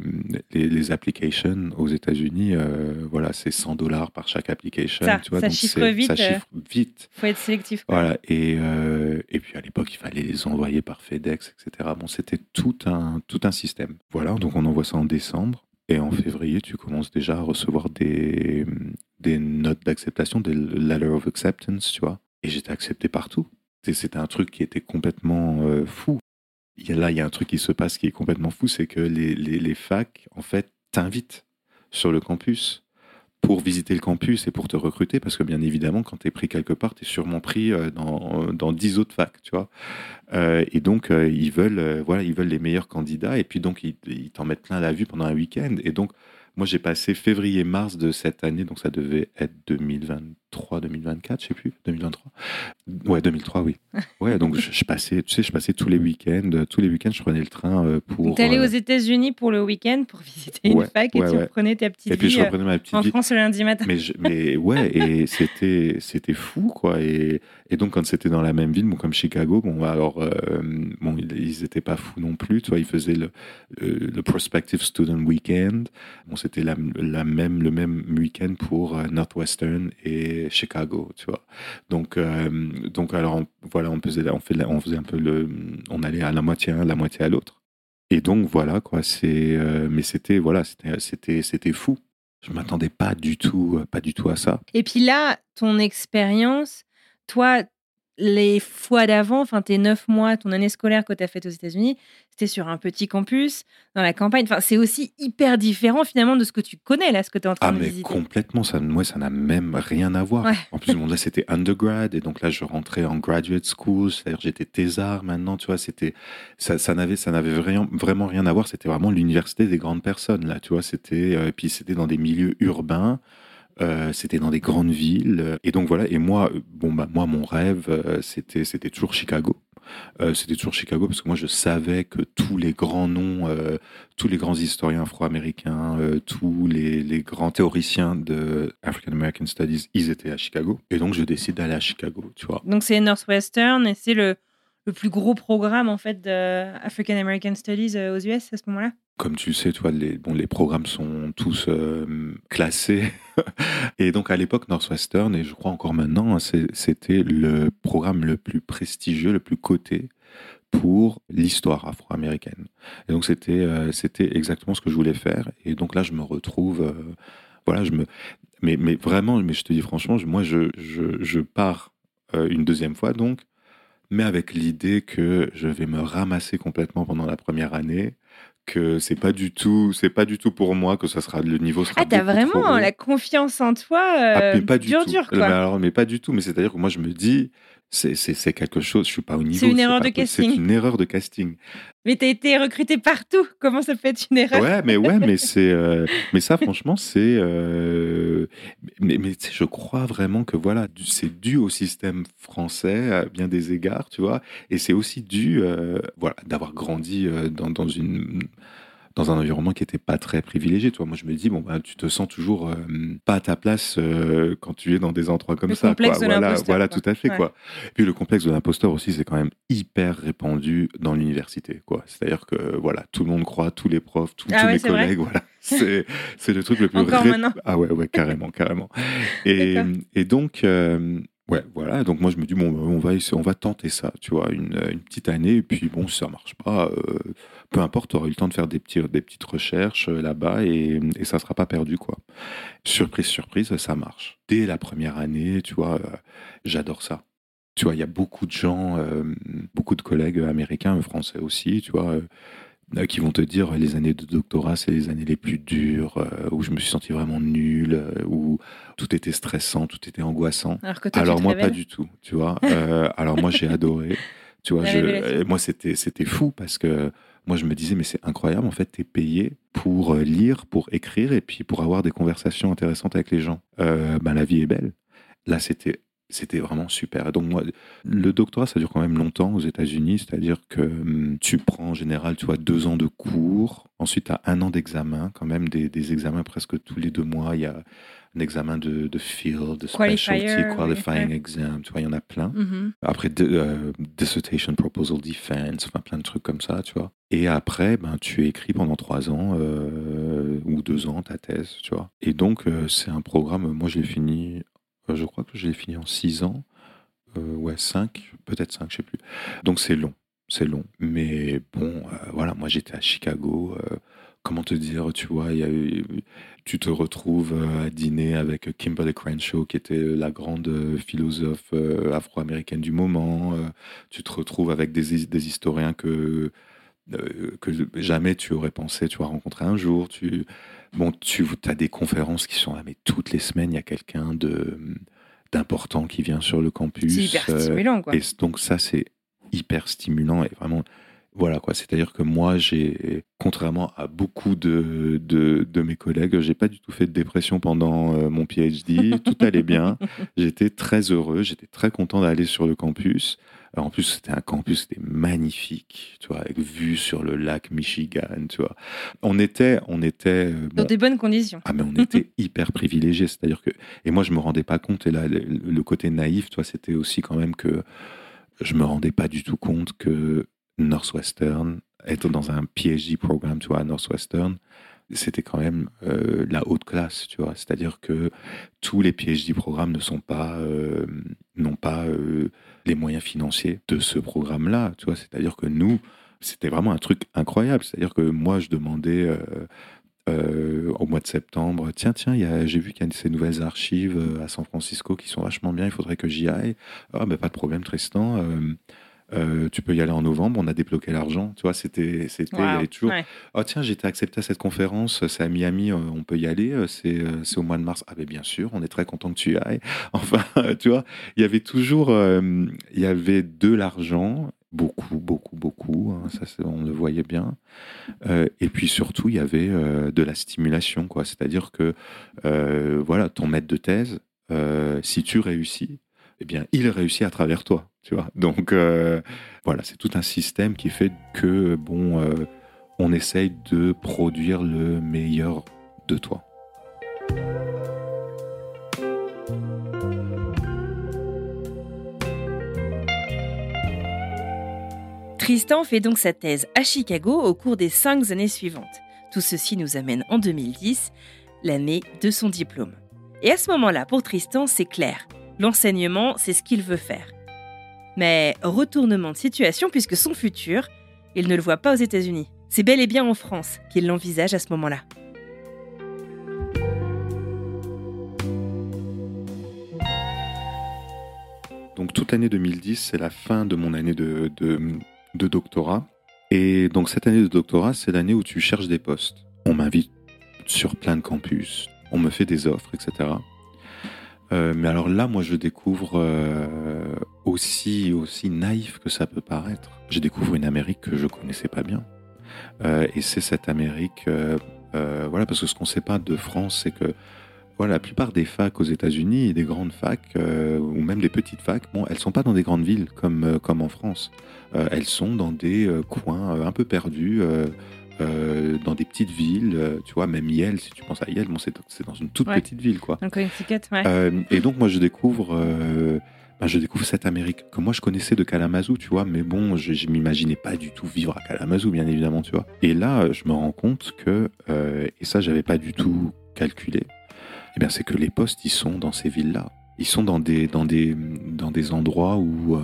les, les applications aux États-Unis, euh, voilà, c'est 100 dollars par chaque application. Ça, tu vois, ça donc chiffre vite, Ça euh. chiffre vite. Faut être sélectif. quoi. Voilà. Et, euh, et puis à l'époque, il fallait les envoyer par FedEx, etc. Bon, c'était tout un, tout un système. Voilà, donc on envoie ça en décembre. Et en février, tu commences déjà à recevoir des, des notes d'acceptation, des letter of acceptance, tu vois. Et j'étais accepté partout. C'était un truc qui était complètement euh, fou. Il y a, là, il y a un truc qui se passe qui est complètement fou, c'est que les, les, facs, en fait, t'invitent sur le campus pour visiter le campus et pour te recruter, parce que bien évidemment, quand tu es pris quelque part, tu es sûrement pris euh, dans, dans 10 autres facs, tu vois. Euh, et donc, euh, ils, veulent, euh, voilà, ils veulent les meilleurs candidats, et puis donc, ils ils t'en mettent plein la vue pendant un week-end. Et donc, moi, j'ai passé février-mars de cette année, donc ça devait être 2023, 2024, je sais plus, 2023. Ouais, 2003, oui. Ouais, donc je, je passais, tu sais, je passais tous les week-ends, tous les week-ends, je prenais le train euh, pour. T'es allé euh, aux États-Unis pour le week-end pour visiter une fac et ouais, tu ouais. reprenais ta petite et puis vie je euh, reprenais ma petite en vie. France le lundi matin. Mais, je- mais ouais, et c'était c'était fou quoi. Et, et donc quand c'était dans la même ville, bon, comme Chicago, bon alors euh, bon ils, ils étaient pas fous non plus. Tu vois, ils faisaient le, euh, le prospective student weekend. Bon, c'était la, la même le même week-end pour Northwestern et Chicago. Tu vois. Donc euh, donc alors on- voilà, on faisait on faisait un peu le on allait à la moitié à la moitié à l'autre. Et donc voilà quoi. C'est euh, mais c'était voilà c'était c'était fou. Je m'attendais pas du tout, pas du tout à ça. Et puis là, ton expérience, toi, les fois d'avant, enfin tes neuf mois, ton année scolaire que tu as faite aux États-Unis, c'était sur un petit campus, dans la campagne. Enfin, c'est aussi hyper différent finalement de ce que tu connais là, ce que tu es en train Ah de mais visiter. complètement, ça, moi ça n'a même rien à voir. Ouais. En plus, bon, là c'était undergrad et donc là je rentrais en graduate school, c'est-à-dire j'étais thésard maintenant, tu vois, c'était ça, ça n'avait ça n'avait vraiment vraiment rien à voir. C'était vraiment l'université des grandes personnes là, tu vois. C'était euh, et puis c'était dans des milieux urbains. Euh, c'était dans des grandes villes et donc voilà et moi euh, bon bah moi mon rêve euh, c'était c'était toujours Chicago c'était toujours Chicago parce que moi je savais que tous les grands noms tous les grands historiens afro-américains, tous les, les grands théoriciens de African American Studies, ils étaient à Chicago. Et donc, je décide d'aller à Chicago, tu vois. Donc c'est Northwestern et c'est le, le plus gros programme en fait de African American Studies aux US à ce moment-là? Comme tu le sais, tu vois, les, bon, les programmes sont tous euh, classés. et donc, à l'époque, Northwestern, et je crois encore maintenant, hein, c'était le programme le plus prestigieux, le plus coté pour l'histoire afro-américaine. Et donc, c'était euh, exactement ce que je voulais faire. Et donc là, je me retrouve... euh, voilà, je me... Mais, mais vraiment, mais je te dis franchement, moi, je, je, je pars une deuxième fois, donc, mais avec l'idée que je vais me ramasser complètement pendant la première année, que c'est pas du tout, c'est pas du tout pour moi, que ça sera le niveau sera Ah, t'as vraiment la confiance en toi, euh, Ah, mais pas du dur tout. dur Mais quoi. alors, mais pas du tout. Mais c'est-à-dire que moi, je me dis, c'est quelque chose, je suis pas au niveau. C'est une erreur de casting. C'est une erreur de casting. Mais t'as été recruté partout. Comment ça peut être une erreur? Ouais, mais ouais, mais c'est, euh, mais ça, franchement, c'est, euh, mais, mais tu je crois vraiment que voilà, c'est dû au système français à bien des égards, tu vois, et c'est aussi dû, euh, voilà, d'avoir grandi euh, dans, dans une dans un environnement qui était pas très privilégié. Toi, moi, je me dis bon, bah, tu te sens toujours euh, pas à ta place euh, quand tu es dans des endroits comme Le ça. complexe quoi. de Voilà, voilà, quoi. tout à fait Ouais. quoi. Et puis le complexe de l'imposteur aussi, c'est quand même hyper répandu dans l'université, quoi. C'est-à-dire que voilà, tout le monde croit, tous les profs, tous, Ah tous ouais, vrai collègues, voilà. C'est le truc le plus Encore ré- maintenant. Ah ouais, ouais, carrément, carrément. Et donc. euh, Ouais, voilà. Donc moi je me dis bon, on va on va tenter ça, tu vois, une, une petite année. Et puis bon, si ça marche pas, euh, peu importe, tu auras eu le temps de faire des petits, des petites recherches euh, là-bas et, et ça sera pas perdu, quoi. Surprise, surprise, ça marche. Dès la première année, tu vois, euh, j'adore ça. Tu vois, il y a beaucoup de gens, beaucoup de collègues américains, français aussi, tu vois, qui vont te dire euh, les années de doctorat, c'est les années les plus dures, euh, où je me suis senti vraiment nul, euh, où tout était stressant, tout était angoissant. Alors que toi, Alors moi, pas du tout, tu vois. Euh, alors moi, j'ai adoré. Tu vois, je, euh, moi, c'était, c'était fou parce que moi, je me disais, mais c'est incroyable, en fait, tu es payé pour euh, lire, pour écrire et puis pour avoir des conversations intéressantes avec les gens. Euh, ben, la vie est belle. Là, c'était, c'était vraiment super. Donc moi, le doctorat, ça dure quand même longtemps aux États-Unis, c'est-à-dire que hum, tu prends en général, tu vois, deux ans de cours, ensuite tu as un an d'examen, quand même des, des, examens presque tous les deux mois. Il y a un examen de, de field, de specialty, qualifying exam, tu vois, il y en a plein. Mhm. Après, euh, dissertation proposal defense, enfin plein de trucs comme ça, tu vois. Et après, ben, tu écris pendant trois ans euh, ou deux ans ta thèse, tu vois. Et donc, euh, c'est un programme, moi je l'ai fini, je crois que je l'ai fini en six ans, ouais, cinq, peut-être cinq, je sais plus. Donc c'est long, c'est long. Mais bon, voilà, moi j'étais à Chicago comment te dire, tu vois, tu te retrouves à dîner avec Kimberly Crenshaw, qui était la grande philosophe euh, afro-américaine du moment. Euh, tu te retrouves avec des historiens que, euh, que jamais tu aurais pensé tu vas rencontrer un jour. Tu, bon, tu as des conférences qui sont là, mais toutes les semaines, il y a quelqu'un de d'important qui vient sur le campus. C'est hyper stimulant, quoi. Et donc ça, c'est hyper stimulant et vraiment voilà quoi, c'est-à-dire que moi, j'ai, contrairement à beaucoup de, de, de mes collègues, j'ai pas du tout fait de dépression pendant euh, mon PhD. tout allait bien. J'étais très heureux, j'étais très content d'aller sur le campus. En plus, c'était un campus, c'était magnifique, tu vois, avec vue sur le lac Michigan, tu vois. On était, on était euh, dans des bonnes conditions. Ah mais on était hyper privilégiés, c'est-à-dire que et moi je me rendais pas compte et là le, le côté naïf, toi, c'était aussi quand même que je me rendais pas du tout compte que Northwestern, être dans un PhD programme, tu vois, à Northwestern, c'était quand même euh, la haute classe, tu vois. C'est-à-dire que tous les PhD programmes ne sont pas, euh, n'ont pas euh, les moyens financiers de ce programme-là, tu vois. C'est-à-dire que nous, c'était vraiment un truc incroyable. C'est-à-dire que moi, je demandais au mois de septembre, tiens, tiens, j'ai vu qu'il y a ces nouvelles archives à San Francisco qui sont vachement bien, il faudrait que j'y aille. Ah, ben pas de problème, Tristan. Euh, tu peux y aller en novembre, on a débloqué l'argent. Tu vois, c'était, c'était, il y avait toujours. Oh tiens, j'étais accepté à cette conférence, c'est à Miami, euh, on peut y aller, euh, c'est, c'est au mois de mars. Ah ben bien sûr, on est très content que tu y ailles. Enfin, tu vois, il y avait toujours, il y avait de l'argent, beaucoup, beaucoup, beaucoup. Hein, ça, on le voyait bien. et puis surtout, il y avait de la stimulation, quoi. C'est-à-dire que, voilà, ton maître de thèse, si tu réussis, eh bien, il réussit à travers toi, Donc, euh, voilà, c'est tout un système qui fait que, bon, euh, on essaye de produire le meilleur de toi. Tristan fait donc sa thèse à Chicago au cours des cinq années suivantes. Tout ceci nous amène en 2010, l'année de son diplôme. Et à ce moment-là, pour Tristan, c'est clair. L'enseignement, c'est ce qu'il veut faire. Mais retournement de situation puisque son futur, il ne le voit pas aux États-Unis. C'est bel et bien en France qu'il l'envisage à ce moment-là. Donc toute l'année 2010, c'est la fin de mon année de, de doctorat. Et donc cette année de doctorat, c'est l'année où tu cherches des postes. On m'invite sur plein de campus, on me fait des offres, etc. Euh, mais alors là, moi, je découvre euh, aussi, aussi naïf que ça peut paraître. Je découvre une Amérique que je connaissais pas bien. Euh, et c'est cette Amérique, voilà, parce que ce qu'on sait pas de France, c'est que voilà, la plupart des facs aux États-Unis, des grandes facs, ou même des petites facs, bon, elles sont pas dans des grandes villes comme, comme en France. elles sont dans des coins un peu perdus euh, dans des petites villes, euh, tu vois, même Yale, si tu penses à Yale, bon, c'est, dans une toute petite ville, quoi. ouais. Euh, et donc, moi, je découvre, ben, je découvre cette Amérique que moi, je connaissais de Kalamazoo, tu vois, mais bon, je, je m'imaginais pas du tout vivre à Kalamazoo, bien évidemment, tu vois. Et là, je me rends compte que, et ça, j'avais pas du tout calculé, eh bien, c'est que les postes, ils sont dans ces villes-là. Ils sont dans des, dans des, dans des endroits où.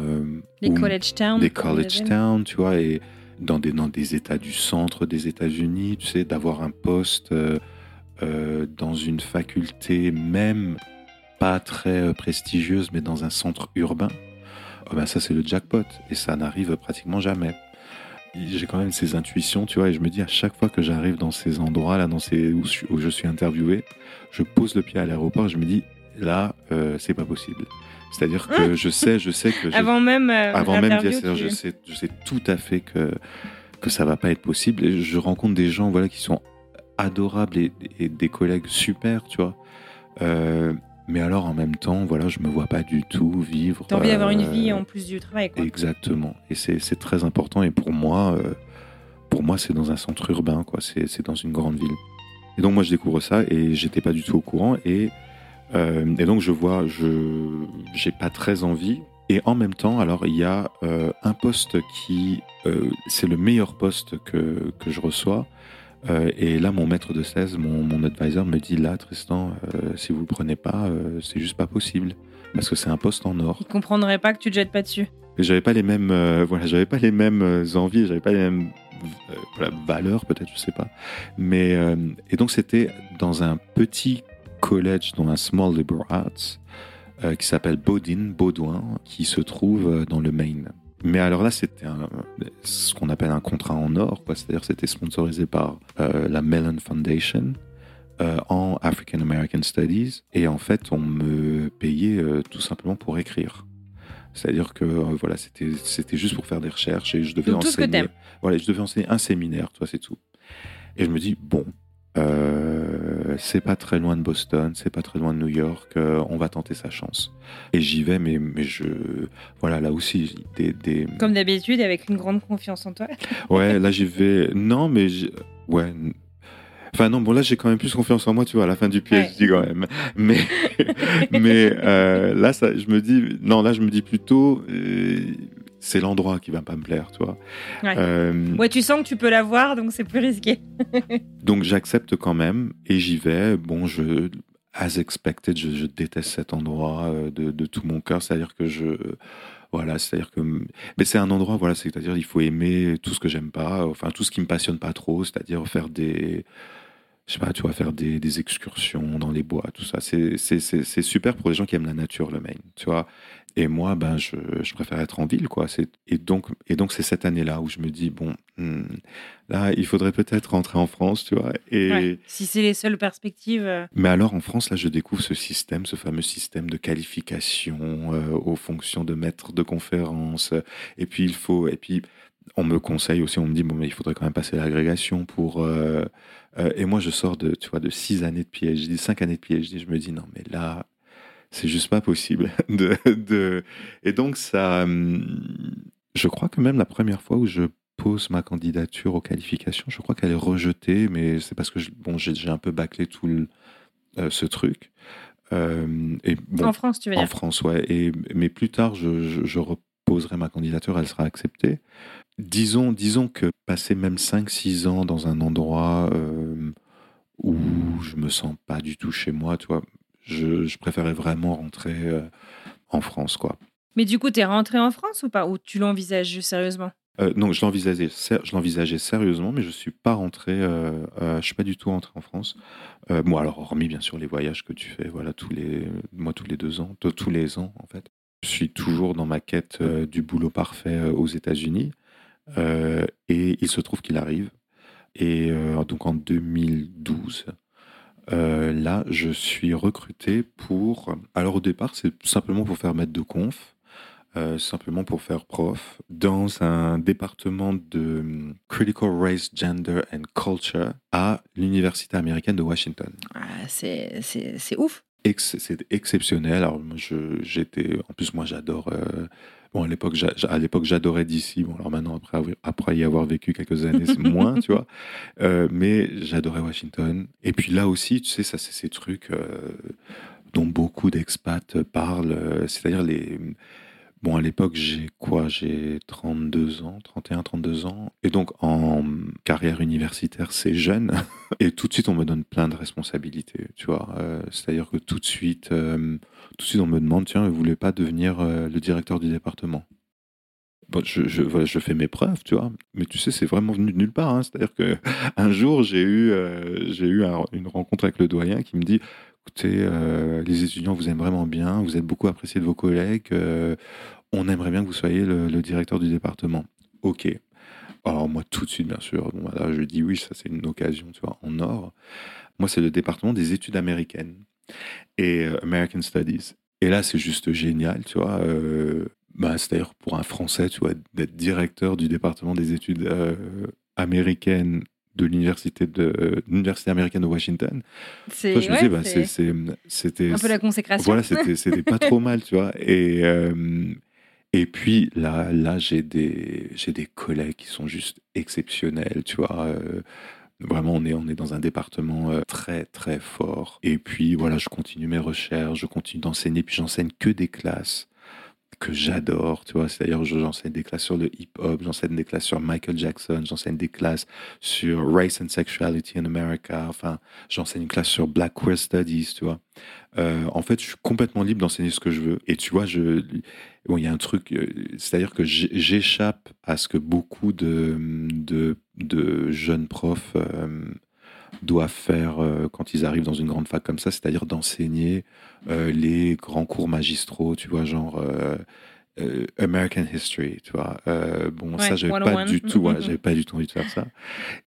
les college towns. Des college towns, tu vois, et dans des, dans des États du centre des États-Unis, tu sais, d'avoir un poste euh, euh, dans une faculté, même pas très euh, prestigieuse, mais dans un centre urbain, oh ben ça c'est le jackpot et ça n'arrive pratiquement jamais. J'ai quand même ces intuitions, tu vois, et je me dis à chaque fois que j'arrive dans ces endroits là, dans ces où, je suis interviewé, je pose le pied à l'aéroport, je me dis là, c'est pas possible. C'est-à-dire que je sais, je sais que avant même euh, avant même je sais, je sais tout à fait que que ça va pas être possible. Et je rencontre des gens, voilà, qui sont adorables et, des collègues super, tu vois. Euh, Mais alors en même temps, voilà, je me vois pas du tout vivre. T'as envie d'avoir une euh, vie en plus du travail, quoi. Exactement. Et c'est très important. Et pour moi, euh, pour moi, c'est dans un centre urbain, quoi. C'est c'est dans une grande ville. Et donc moi, je découvre ça et j'étais pas du tout au courant. Et, euh, et donc je vois, je j'ai pas très envie. Et en même temps, alors il y a un poste qui, c'est le meilleur poste que, que je reçois. Euh, et là, mon maître de 16, mon, mon advisor me dit là, Tristan, euh, si vous le prenez pas, euh, c'est juste pas possible. Parce que c'est un poste en or. Il comprendrait pas que tu te jettes pas dessus. J'avais pas les mêmes, euh, voilà, j'avais pas les mêmes envies, j'avais pas les mêmes voilà, valeurs, peut-être, je sais pas. Mais et donc c'était dans un petit collège, dans un small liberal arts, qui s'appelle Baudin, Baudouin, qui se trouve dans le Maine. Mais alors là, c'était ce qu'on appelle un contrat en or, quoi. C'est-à-dire, que c'était sponsorisé par euh, la Mellon Foundation euh, en African American Studies, et en fait, on me payait euh, tout simplement pour écrire. C'est-à-dire que voilà, c'était c'était juste pour faire des recherches et je devais Donc, tout ce que enseigner. Voilà, je devais enseigner un séminaire, toi, c'est tout. Et je me dis bon, euh, c'est pas très loin de Boston, c'est pas très loin de New York, euh, on va tenter sa chance. Et j'y vais, mais mais je voilà là aussi des, des... Comme d'habitude, avec une grande confiance en toi. ouais là j'y vais non mais ouais Enfin non, bon là j'ai quand même plus confiance en moi, tu vois, à la fin du PhD quand même. Mais mais euh, là ça, je me dis non là je me dis plutôt c'est l'endroit qui va pas me plaire, tu vois. Ouais. Euh, Ouais, tu sens que tu peux l'avoir, donc c'est plus risqué. donc j'accepte quand même et j'y vais. Bon, je as expected, je, je déteste cet endroit euh, de, de tout mon cœur. C'est-à-dire que je voilà, c'est-à-dire que mais c'est un endroit voilà, c'est-à-dire il faut aimer tout ce que j'aime pas, enfin tout ce qui me passionne pas trop, c'est-à-dire faire des je sais pas, tu vois, faire des, des excursions dans les bois, tout ça. C'est c'est- c'est- c'est super pour les gens qui aiment la nature, le Maine, tu vois. Et moi, ben, je, je préfère être en ville, quoi. Et donc, et donc c'est cette année-là où je me dis, bon, hmm, là, il faudrait peut-être rentrer en France, tu vois. Et, Ouais. Si c'est les seules perspectives. euh, mais alors en France, là, je découvre ce système, ce fameux système de qualification euh, aux fonctions de maître de conférence. Et puis il faut, et puis on me conseille aussi, on me dit bon, mais il faudrait quand même passer l'agrégation pour. euh, et moi, je sors de, tu vois, de six années de PhD, cinq années de PhD. Je me dis non, mais là, c'est juste pas possible. de, de... Et donc ça, hum, je crois que même la première fois où je pose ma candidature aux qualifications, je crois qu'elle est rejetée, mais c'est parce que je- bon, j'ai un peu bâclé tout le, euh, ce truc. Euh, et bon, En France, tu veux en dire? France, ouais. Et, mais plus tard, je, je, je reposerai ma candidature, elle sera acceptée. Disons, disons que passer même 5-6 ans dans un endroit euh, où je me sens pas du tout chez moi, tu vois, je, je préférais vraiment rentrer euh, en France, quoi. Mais du coup, t'es rentré en France ou pas? Ou tu l'envisages sérieusement? Euh, non, je l'envisageais, je l'envisageais sérieusement, mais je suis pas rentré. Euh, euh, je suis pas du tout rentré en France. Euh, bon, alors hormis bien sûr les voyages que tu fais, voilà tous les, moi tous les deux ans, tous les ans en fait. Je suis toujours dans ma quête du boulot parfait aux États-Unis, et il se trouve qu'il arrive. Et donc en 2012, euh, là, je suis recruté pour. Alors au départ, c'est simplement pour faire maître de conf. Euh, simplement pour faire prof dans un département de hum, Critical Race, Gender and Culture à l'Université américaine de Washington. Ah, C'est c'est- c'est ouf. Ex- c'est exceptionnel. Alors moi, je- j'étais, en plus moi j'adore. euh, bon à l'époque, à j'adorais d'ici. Bon alors maintenant après, y avoir vécu quelques années, c'est moins, tu vois. Euh, mais j'adorais Washington. Et puis là aussi, tu sais, ça c'est ces trucs euh, dont beaucoup d'expats parlent. euh, C'est-à-dire les Bon, à l'époque, j'ai quoi? J'ai 32 ans, 31, 32 ans. Et donc, en carrière universitaire, c'est jeune. Et tout de suite, on me donne plein de responsabilités, tu vois. Euh, C'est-à-dire que tout de suite, euh, tout de suite, on me demande, tiens, vous voulez pas devenir euh, le directeur du département? Bon, je, voilà, je fais mes preuves, tu vois. Mais tu sais, c'est vraiment venu de nulle part. hein. C'est-à-dire que un jour, j'ai eu, euh, eu un- une rencontre avec le doyen qui me dit, écoutez, euh, les étudiants vous aiment vraiment bien, vous êtes beaucoup apprécié de vos collègues, on aimerait bien que vous soyez le, le directeur du département. Ok. Alors moi, tout de suite, bien sûr, bon, voilà, je dis oui, ça c'est une occasion, tu vois, en or. Moi, c'est le département des études américaines et euh, American Studies. Et là, c'est juste génial, tu vois. euh, bah, C'est-à-dire pour un Français, tu vois, d'être directeur du département des études euh, américaines de l'université de l'université américaine de Washington. C'est me bah, c'est c'était un peu la consécration. voilà, c'était c'était pas trop mal, tu vois. Et euh, et puis là, là, j'ai des j'ai des collègues qui sont juste exceptionnels, tu vois. euh, Vraiment, on est, on est dans un département euh, très, très fort. Et puis, voilà, je continue mes recherches, je continue d'enseigner, puis j'enseigne que des classes que j'adore, tu vois. C'est-à-dire, je- j'enseigne des classes sur le hip-hop, j'enseigne des classes sur Michael Jackson, j'enseigne des classes sur Race and Sexuality in America, enfin, j'enseigne une classe sur Black Queer Studies, tu vois. Euh, en fait, je suis complètement libre d'enseigner ce que je veux. Et tu vois, il y a un truc, euh, c'est-à-dire que j'échappe à ce que beaucoup de jeunes profs euh, doivent faire euh, quand ils arrivent dans une grande fac comme ça, c'est-à-dire d'enseigner euh, les grands cours magistraux, tu vois, genre euh, American History, tu vois. Euh, bon, ça, j'avais 101. pas du tout, ouais, Mhm. j'avais pas du tout envie de faire ça.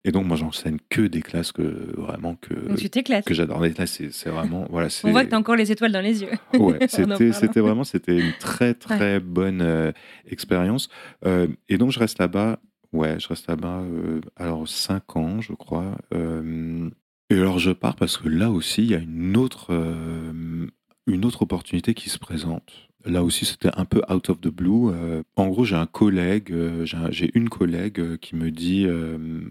Et donc, moi, j'enseigne que des classes que vraiment que Donc tu t'éclates. que j'adore. Là, c'est vraiment, voilà. On voit que tu as encore les étoiles dans les yeux. Ouais, c'était, c'était vraiment, c'était une très très bonne euh, expérience. Euh, et donc je reste là-bas. Ouais, je reste là-bas. euh, alors cinq ans, je crois. Euh, et alors je pars parce que là aussi il y a une autre euh, une autre opportunité qui se présente. Là aussi, c'était un peu out of the blue. En gros, j'ai un collègue, j'ai un- j'ai une collègue qui me dit,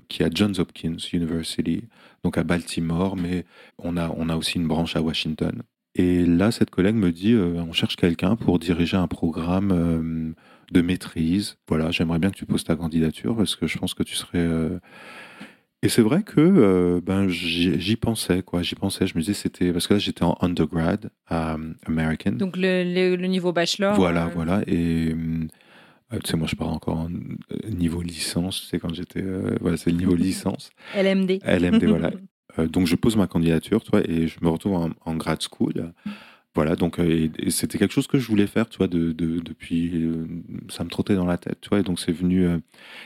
qui est à Johns Hopkins University, donc à Baltimore, mais on a, on a aussi une branche à Washington. Et là, cette collègue me dit, on cherche quelqu'un pour diriger un programme de maîtrise. Voilà, j'aimerais bien que tu poses ta candidature parce que je pense que tu serais... euh, Et c'est vrai que euh, ben, j'y pensais, quoi. J'y pensais, je me disais, c'était... Parce que là, j'étais en undergrad à euh, American. Donc le, le- le niveau bachelor. Voilà, euh, voilà. Et tu sais, moi, je parle encore en niveau licence. Tu sais, quand j'étais. voilà, c'est le niveau licence. LMD. LMD, voilà. Donc, je pose ma candidature, tu vois, et je me retrouve en, en grad school. Voilà, donc, euh, c'était quelque chose que je voulais faire, tu vois, de, de- depuis. euh, ça me trottait dans la tête, tu vois, et donc c'est venu. euh,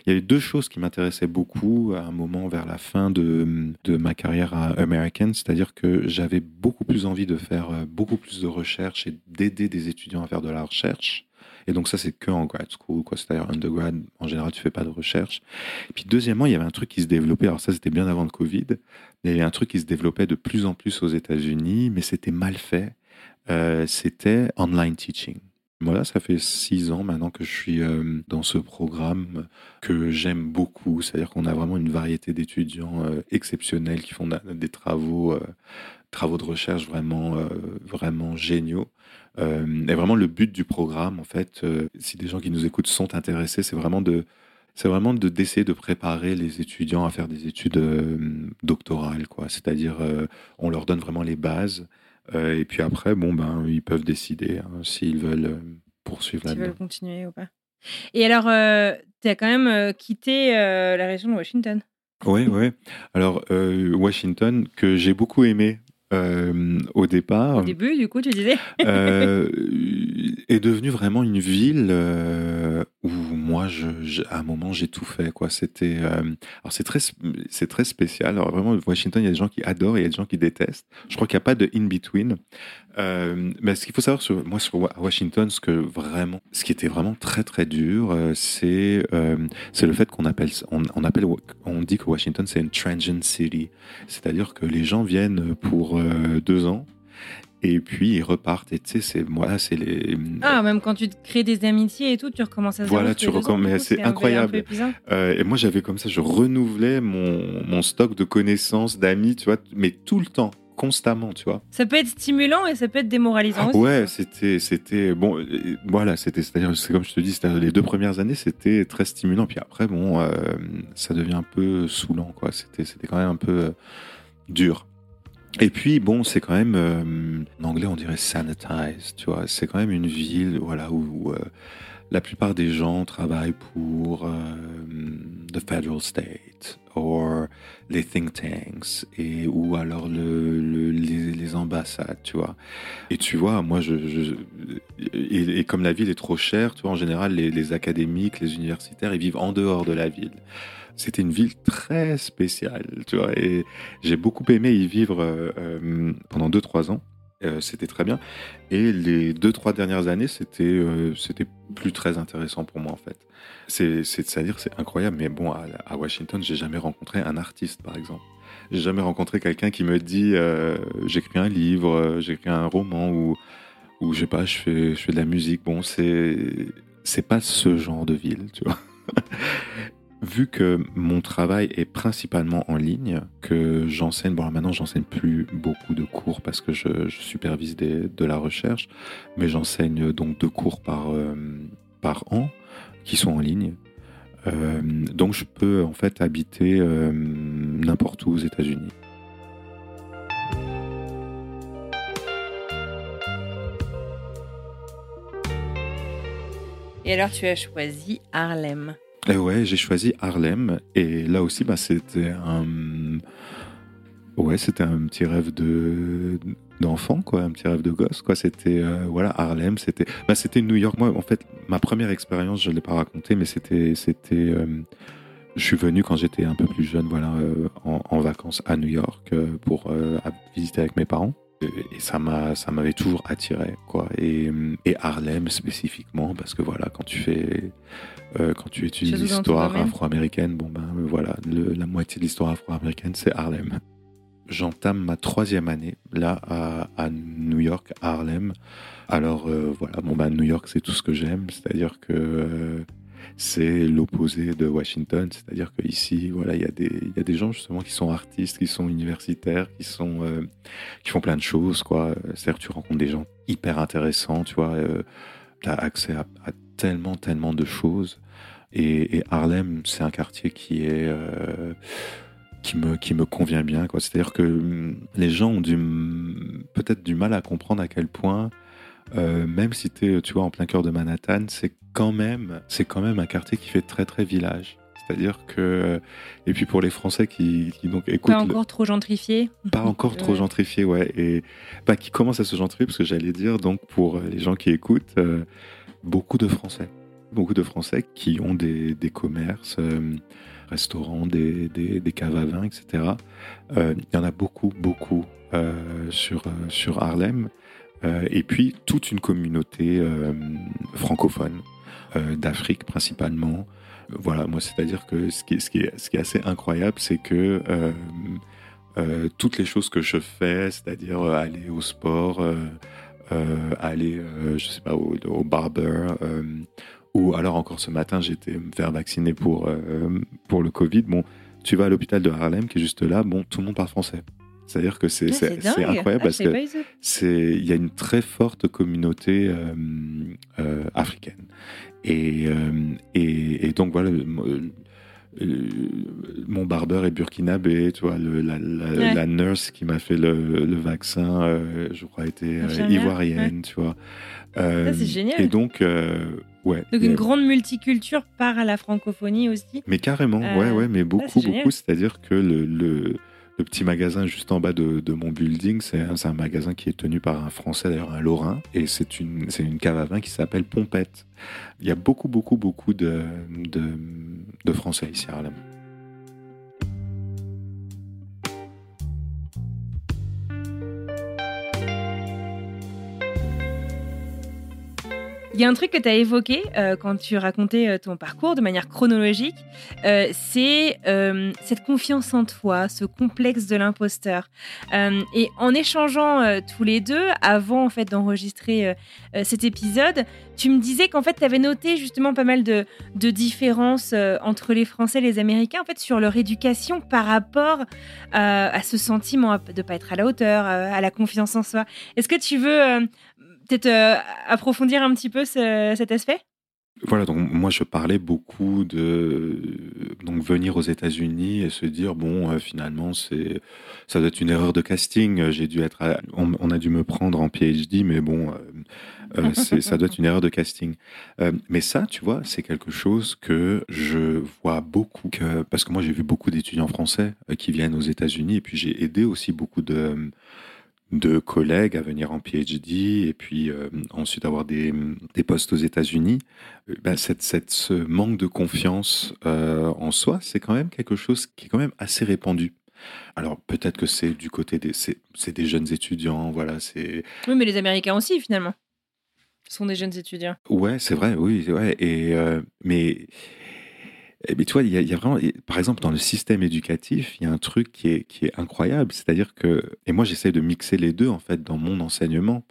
il y avait deux choses qui m'intéressaient beaucoup à un moment vers la fin de, de ma carrière à American, c'est-à-dire que j'avais beaucoup plus envie de faire beaucoup plus de recherche et d'aider des étudiants à faire de la recherche. Et donc ça, c'est que en grad school, quoi. C'est-à-dire undergrad, en général, tu fais pas de recherche. Puis deuxièmement, il y avait un truc qui se développait. Alors ça, c'était bien avant le Covid. Il y avait un truc qui se développait de plus en plus aux États-Unis, mais c'était mal fait. Euh, c'était online teaching. Voilà, ça fait six ans maintenant que je suis euh, dans ce programme que j'aime beaucoup. C'est-à-dire qu'on a vraiment une variété d'étudiants euh, exceptionnels qui font des travaux, travaux de recherche vraiment, vraiment géniaux. Et vraiment, le but du programme, en fait, si des gens qui nous écoutent sont intéressés, c'est vraiment de c'est vraiment de d'essayer de préparer les étudiants à faire des études doctorales, quoi. C'est-à-dire, on leur donne vraiment les bases, euh, et puis après, bon ben, ils peuvent décider hein, s'ils veulent euh, poursuivre là-dedans. continuer ou pas Et alors, tu as quand même euh, quitté euh, la région de Washington. Oui, oui. Alors, euh, Washington, que j'ai beaucoup aimé euh, au départ, Au début, du coup, tu disais. euh, est devenue vraiment une ville euh, où moi, je, je- à un moment, j'ai tout fait. C'était, euh, alors c'est très, c'est très spécial. Alors vraiment, Washington, il y a des gens qui adorent et il y a des gens qui détestent. Je crois qu'il n'y a pas de in between. Euh, mais ce qu'il faut savoir sur moi sur Wa- Washington, ce que vraiment, ce qui était vraiment très très dur, euh, c'est c'est le fait qu'on appelle on, appelle on dit que Washington c'est une transient city, c'est-à-dire que les gens viennent pour deux ans et puis ils repartent. Et tu sais, c'est moi, c'est les Ah, même quand tu crées des amitiés et tout, tu recommences à zéro Voilà, tu recommences, c'est incroyable. Euh, et moi, j'avais comme ça, je renouvelais mon, mon stock de connaissances, d'amis, tu vois, mais tout le temps, constamment, tu vois. Ça peut être stimulant et ça peut être démoralisant aussi. Ouais, c'était, c'était bon, euh, voilà, c'était, c'est-à-dire, c'est comme je te dis, les deux premières années, c'était très stimulant, puis après, bon, euh, ça devient un peu saoulant, quoi. C'était, c'était quand même un peu euh, dur. Et puis, bon, c'est quand même, euh, en anglais, on dirait sanitized, tu vois. C'est quand même une ville, voilà, où, euh, la plupart des gens travaillent pour euh, the federal state or les think tanks et ou alors le, le- les, ambassades, tu vois. Et tu vois, moi, je, et, comme la ville est trop chère, tu vois, en général, les académiques, les universitaires, ils vivent en dehors de la ville. C'était une ville très spéciale, tu vois, et j'ai beaucoup aimé y vivre euh, pendant 2-3 ans. Euh, c'était très bien. Et les deux, trois dernières années, c'était euh, c'était plus très intéressant pour moi en fait. C'est, c'est-à-dire c'est incroyable, mais bon, à, à Washington, j'ai jamais rencontré un artiste par exemple. J'ai jamais rencontré quelqu'un qui me dit j'écris un livre, j'écris un roman ou ou je sais pas, je fais je fais de la musique. Bon, c'est c'est pas ce genre de ville, tu vois. Vu que mon travail est principalement en ligne, que j'enseigne, bon maintenant j'enseigne plus beaucoup de cours parce que je, supervise de la recherche, mais j'enseigne donc deux cours par, euh, an qui sont en ligne. Euh, donc je peux en fait habiter euh, n'importe où aux États-Unis. Et alors tu as choisi Harlem. Et ouais, j'ai choisi Harlem. Et là aussi, bah, c'était un. Ouais, c'était un petit rêve de d'enfant, quoi, un petit rêve de gosse, quoi. C'était euh, voilà Harlem, c'était bah, c'était New York. Moi, en fait, ma première expérience, je l'ai pas raconté, mais c'était c'était. Euh, je suis venu quand j'étais un peu plus jeune, voilà, euh, en, en, vacances à New York pour visiter avec mes parents et ça m'a ça m'avait toujours attiré quoi et, et, Harlem spécifiquement parce que voilà quand tu fais euh, quand tu étudies l'histoire afro-américaine bon ben voilà la moitié de l'histoire afro-américaine c'est Harlem j'entame ma troisième année là à, à New York à Harlem alors euh, voilà bon ben New York c'est tout ce que j'aime c'est à dire que euh, c'est l'opposé de Washington, c'est-à-dire qu'ici, voilà, il y, a des, y a des gens justement qui sont artistes, qui sont universitaires, qui sont, euh, qui font plein de choses, quoi. C'est-à-dire que tu rencontres des gens hyper intéressants, tu vois, euh, tu as accès à, tellement, tellement de choses. Et, Harlem, c'est un quartier qui est euh, qui me, qui me convient bien. C'est-à-dire que hum, les gens ont peut-être du mal à comprendre à quel point euh, même si tu es, tu vois, en plein cœur de Manhattan, c'est quand même, c'est quand même un quartier qui fait très très village. C'est-à-dire que, et puis pour les Français qui, donc écoutent. Pas encore trop gentrifié. Pas encore trop gentrifié, ouais. Et bah, qui commence à se gentrifier, parce que j'allais dire, donc pour les gens qui écoutent, euh, beaucoup de Français. Beaucoup de Français qui ont des, des commerces, euh, restaurants, des, des, des, caves à vin, etc. Il y en a beaucoup, beaucoup sur, sur Harlem. Euh, et puis toute une communauté euh, francophone, euh, d'Afrique principalement. Voilà, moi, c'est-à-dire que ce qui, ce, qui est, ce qui est assez incroyable, c'est que toutes les choses que je fais, c'est-à-dire aller au sport, aller, je sais pas, au, au barber, ou alors encore ce matin, j'étais me faire vacciner pour, pour le Covid. Bon, tu vas à l'hôpital de Harlem qui est juste là, bon, tout le monde parle français. C'est-à-dire que c'est incroyable ah, parce que il y a une très forte communauté euh, euh, africaine et, euh, et, et, donc voilà mon barbeur est burkinabé, tu vois, le, la, la, nurse qui m'a fait le, le vaccin, je crois, était ivoirienne, tu vois. c'est génial. Et donc, ouais. Donc une grande multiculture part à la francophonie aussi. Mais carrément, ouais, ouais, mais beaucoup, beaucoup. C'est-à-dire que le, le le petit magasin juste en bas de, mon building, c'est un, magasin qui est tenu par un Français, d'ailleurs un Lorrain, et c'est une, une cave à vin qui s'appelle Pompette. Il y a beaucoup, beaucoup, beaucoup de, de, de Français ici à Harlem. Il y a un truc que tu as évoqué euh, quand tu racontais euh, ton parcours de manière chronologique, euh, c'est cette confiance en toi, ce complexe de l'imposteur. et en échangeant tous les deux, avant en fait d'enregistrer cet épisode, tu me disais qu'en fait tu avais noté justement pas mal de, de différences entre les Français et les Américains en fait sur leur éducation par rapport à ce sentiment de pas être à la hauteur, à la confiance en soi. Est-ce que tu veux peut-être euh, approfondir un petit peu cet aspect? Voilà, donc moi je parlais beaucoup de donc venir aux États-Unis et se dire bon euh, finalement c'est ça doit être une erreur de casting. J'ai dû être on, a dû me prendre en PhD, mais bon euh, ça doit être une erreur de casting. mais ça, tu vois, c'est quelque chose que je vois beaucoup que, parce que moi j'ai vu beaucoup d'étudiants français qui viennent aux États-Unis et puis j'ai aidé aussi beaucoup de de collègues à venir en PhD et puis euh, ensuite avoir des, des, postes aux États-Unis, ben cette, cette, ce manque de confiance euh, en soi, c'est quand même quelque chose qui est quand même assez répandu. Alors peut-être que c'est du côté des c'est des jeunes étudiants, voilà, c'est. Oui, mais les Américains aussi finalement. sont des jeunes étudiants. Ouais, c'est vrai, oui, ouais. Et mais mais tu vois, il y, a vraiment, par exemple, dans le système éducatif, il y a un truc qui est, qui est incroyable. C'est-à-dire que, et moi, j'essaie de mixer les deux, en fait, dans mon enseignement.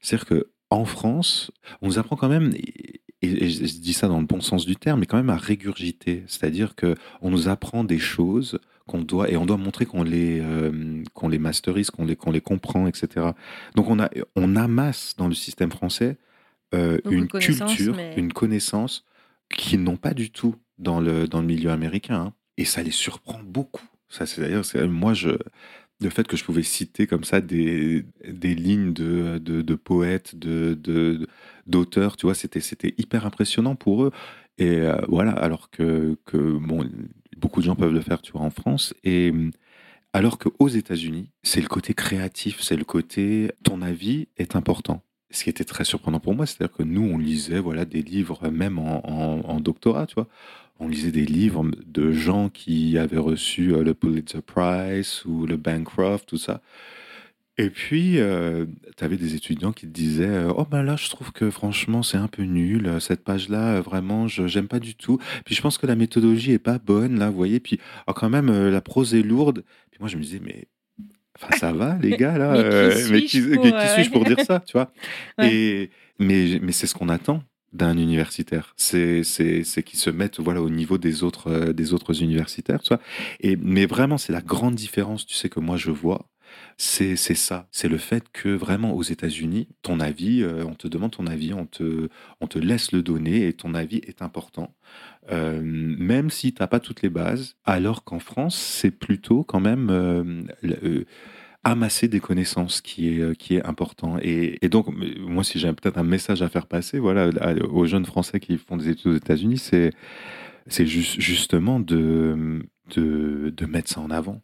C'est-à-dire que en France, on nous apprend quand même, et, je dis ça dans le bon sens du terme, mais quand même à régurgiter. C'est-à-dire que on nous apprend des choses qu'on doit, et on doit montrer qu'on les, euh, qu'on les masterise, qu'on les, qu'on les comprend, etc. Donc on, a, on amasse dans le système français euh, une culture, une connaissance qu'ils n'ont pas du tout dans le, dans le milieu américain. Hein. Et ça les surprend beaucoup. Ça, c'est d'ailleurs, moi, je, le fait que je pouvais citer comme ça des, des lignes de, de, poètes, de, d'auteurs, tu vois, c'était, c'était hyper impressionnant pour eux. Et euh, voilà, alors que, que bon, beaucoup de gens peuvent le faire, tu vois, en France. Et alors qu'aux États-Unis, c'est le côté créatif, c'est le côté ton avis est important ce qui était très surprenant pour moi, c'est-à-dire que nous, on lisait voilà, des livres, même en, doctorat, tu vois. On lisait des livres de gens qui avaient reçu euh, le Pulitzer Prize ou le Bancroft, tout ça. Et puis, euh, tu avais des étudiants qui te disaient euh, Oh, ben là, je trouve que franchement, c'est un peu nul. Cette page-là, vraiment, je n'aime pas du tout. Puis je pense que la méthodologie est pas bonne, là, vous voyez. Puis, oh, quand même, la prose est lourde. Puis moi, je me disais Mais Enfin, ça va, les gars, là. mais qui euh, suis-je pour, dire ça, tu vois? Et, mais, mais c'est ce qu'on attend d'un universitaire. C'est qu'ils se mettent voilà, au niveau des autres, euh, des autres universitaires, tu. Et, mais vraiment, c'est la grande différence, tu sais, que moi, je vois. C'est ça. C'est le fait que vraiment aux États-Unis, ton avis, euh, on te demande ton avis, on te, on te laisse le donner et ton avis est important. même si tu n'as pas toutes les bases, alors qu'en France, c'est plutôt quand même amasser des connaissances qui est, euh, qui est important. Et, donc, moi, si j'ai peut-être un message à faire passer voilà, aux jeunes Français qui font des études aux États-Unis, c'est, c'est juste, justement de, de, de, mettre ça en avant.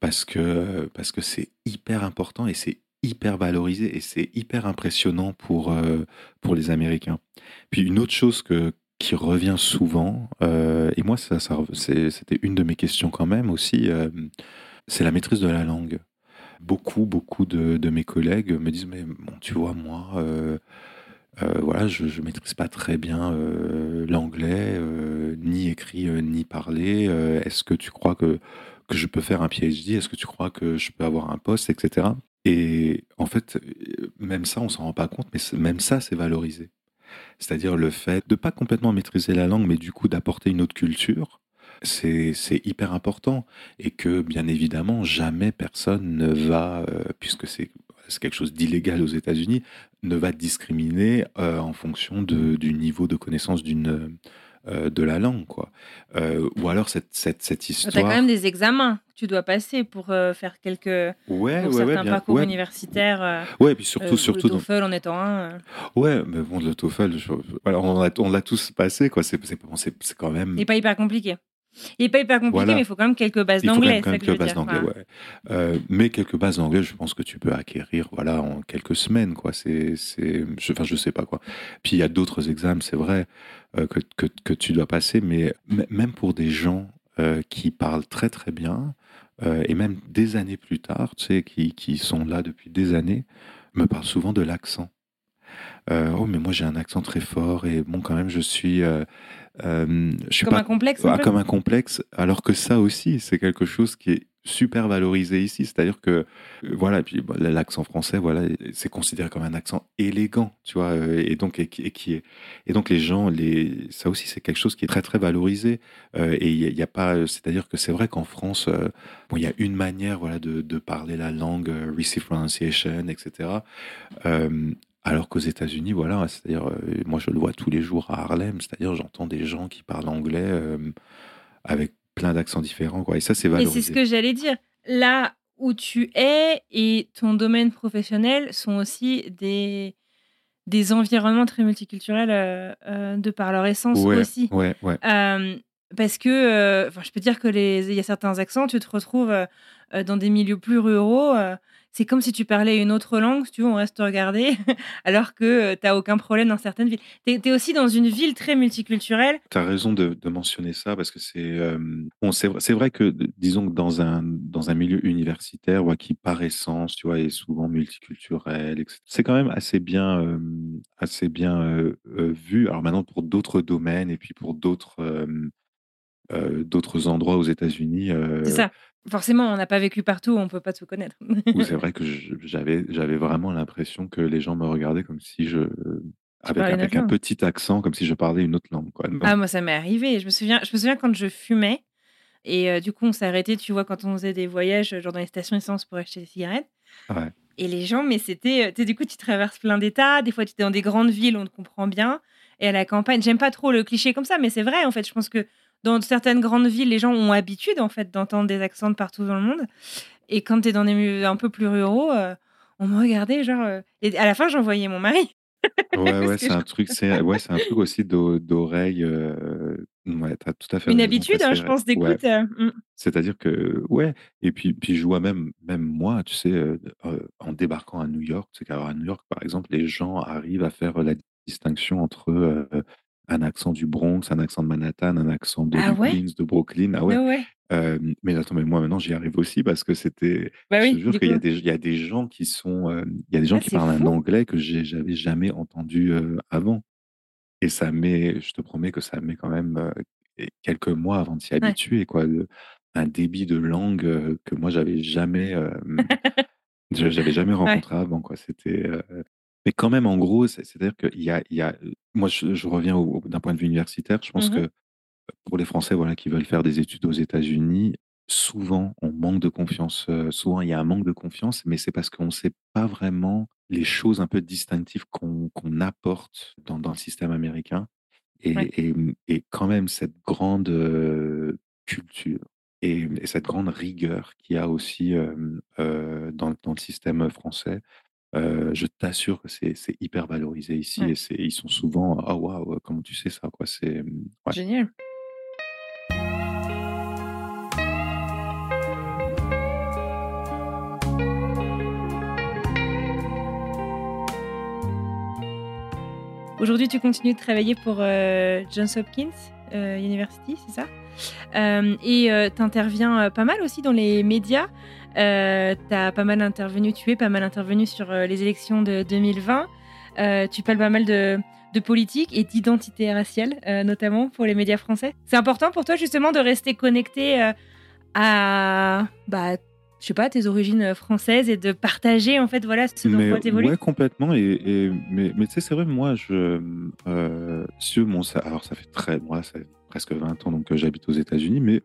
Parce que, parce que c'est hyper important et c'est hyper valorisé et c'est hyper impressionnant pour, euh, pour les Américains. Puis une autre chose que, qui revient souvent, euh, et moi, ça c'était une de mes questions quand même aussi, c'est la maîtrise de la langue beaucoup, beaucoup de, mes collègues me disent Mais bon, tu vois, moi, euh, euh, voilà, je ne maîtrise pas très bien euh, l'anglais, ni écrit, ni parlé. Est-ce que tu crois que, que je peux faire un PhD Est-ce que tu crois que je peux avoir un poste, etc. Et en fait, même ça, on s'en rend pas compte, mais même ça, c'est valorisé. C'est-à-dire le fait de pas complètement maîtriser la langue, mais du coup d'apporter une autre culture, c'est hyper important et que bien évidemment jamais personne ne va, euh, puisque c'est quelque chose d'illégal aux États-Unis, ne va discriminer euh, en fonction de, du niveau de connaissance d'une euh, de la langue, quoi. ou alors cette, cette, cette histoire. Tu as quand même des examens que tu dois passer pour faire quelques ouais, pour ouais, certains bien, parcours universitaires. ouais, puis surtout, surtout le TOEFL en étant un. Ouais, mais bon, le TOEFL, on l'a tous passé, quoi. C'est quand même. Et pas hyper compliqué. Il n'est pas hyper compliqué, mais il faut quand même quelques bases d'anglais. quelques bases d'anglais, ouais. Euh, mais quelques bases d'anglais, je pense que tu peux acquérir voilà, en quelques semaines. Quoi. C'est, c'est, je, enfin, je sais pas quoi. Puis il y a d'autres examens, c'est vrai, euh, que, que, que, tu dois passer, mais même pour des gens euh, qui parlent très très bien, et même des années plus tard, tu sais, qui, qui sont là depuis des années, me parlent souvent de l'accent. oh, mais moi j'ai un accent très fort et bon, quand même, je suis. Euh, je suis comme un complexe ah, Comme un complexe, alors que ça aussi, c'est quelque chose qui est super valorisé ici. C'est-à-dire que, euh, voilà, puis l'accent français, voilà, c'est considéré comme un accent élégant, tu vois, euh, et donc, et, qui est, et donc les gens, les, ça aussi, c'est quelque chose qui est très, très valorisé. et il n'y a, pas, c'est-à-dire que c'est vrai qu'en France, bon, il y a une manière, voilà, de, de parler la langue, receive pronunciation, etc. Alors qu'aux États-Unis, voilà, c'est-à-dire, euh, moi je le vois tous les jours à Harlem, c'est-à-dire j'entends des gens qui parlent anglais euh, avec plein d'accents différents, quoi. Et ça, c'est valorisé. Et c'est ce que j'allais dire. Là où tu es et ton domaine professionnel sont aussi des, des environnements très multiculturels euh, de par leur essence aussi. Ouais, ouais. parce que, je peux dire que les, il y a certains accents, tu te retrouves dans des milieux plus ruraux c'est comme si tu parlais une autre langue, si tu veux, on reste regarder, alors que tu n'as aucun problème dans certaines villes. Tu es, aussi dans une ville très multiculturelle. Tu as raison de, mentionner ça, parce que c'est bon, c'est vrai que, disons que dans un, dans un milieu universitaire ouais, qui, par essence, tu vois, est souvent multiculturel, c'est quand même assez bien, assez bien vu. Alors maintenant, pour d'autres domaines et puis pour d'autres d'autres endroits aux États-Unis. c'est ça. Forcément, on n'a pas vécu partout, on peut pas tout connaître. c'est vrai que j'avais j'avais vraiment l'impression que les gens me regardaient comme si je avec, avec un petit accent, comme si je parlais une autre langue. Quoi. Ah, moi, ça m'est arrivé. Je me souviens, je me souviens quand je fumais, et euh, du coup, on s'est arrêté, tu vois, quand on faisait des voyages, genre dans les stations essence pour acheter des cigarettes. Ouais. Et les gens, mais c'était, euh, du coup, tu traverses plein d'états. Des fois, tu es dans des grandes villes, on te comprend bien. Et à la campagne, j'aime pas trop le cliché comme ça, mais c'est vrai, en fait. Je pense que dans certaines grandes villes, les gens ont l'habitude en fait d'entendre des accents de partout dans le monde. Et quand tu es dans des milieux un peu plus ruraux, euh, on me regardait genre. Euh, et à la fin, j'envoyais mon mari. ouais, ouais, c'est un truc, c'est ouais, c'est un truc aussi d'oreille. Euh... Ouais, t'as tout à fait. Une habitude, hein, je pense, d'écoute. Euh, mm. C'est-à-dire que, ouais, et puis, puis je vois même, même moi, tu sais, en débarquant à New York, c'est qu'à New York, par exemple, les gens arrivent à faire la distinction entre un accent du Bronx, un accent de Manhattan, un accent de ah Queens, de Brooklyn. Ah ouais. mais attends, mais moi maintenant j'y arrive aussi parce que c'était. Bah je te jure qu'il y, a des, y a des gens qui sont, il y a des gens ah, qui parlent un anglais que j'avais jamais entendu avant. Et ça met, je te promets que ça met quand même quelques mois avant de s'y habituer, quoi. un débit de langue que moi j'avais jamais, j'avais jamais rencontré avant, quoi. C'était. Mais quand même, en gros, c'est-à-dire qu'il y a, il y a, moi, je, reviens d'un point de vue universitaire. Je pense mmh que pour les Français, voilà, qui veulent faire des études aux États-Unis, souvent on manque de confiance. souvent, il y a un manque de confiance, mais c'est parce qu'on ne sait pas vraiment les choses un peu distinctives qu'on apporte dans, dans, le système américain. Et, et, quand même, cette grande culture et, cette grande rigueur qu'il y a aussi dans, dans, le système français, euh, je t'assure que c'est hyper valorisé ici et ils sont souvent ah waouh comment tu sais ça quoi? C'est mmh, Génial. Aujourd'hui, tu continues de travailler pour euh, Johns Hopkins euh, University, c'est ça? Et tu interviens pas mal aussi dans les médias. Euh, tu as pas mal intervenu, tu es pas mal intervenu sur euh, les élections de 2020. Euh, tu parles pas mal de, politique et d'identité raciale, notamment pour les médias français. C'est important pour toi justement de rester connecté à, bah, je sais pas, tes origines françaises et de partager en fait voilà ce dont tu évolues. Ouais, complètement. Et, mais, mais tu sais, c'est vrai, moi, je, sur mon, alors ça fait très, moi, ça fait presque 20 ans donc j'habite aux États-Unis, mais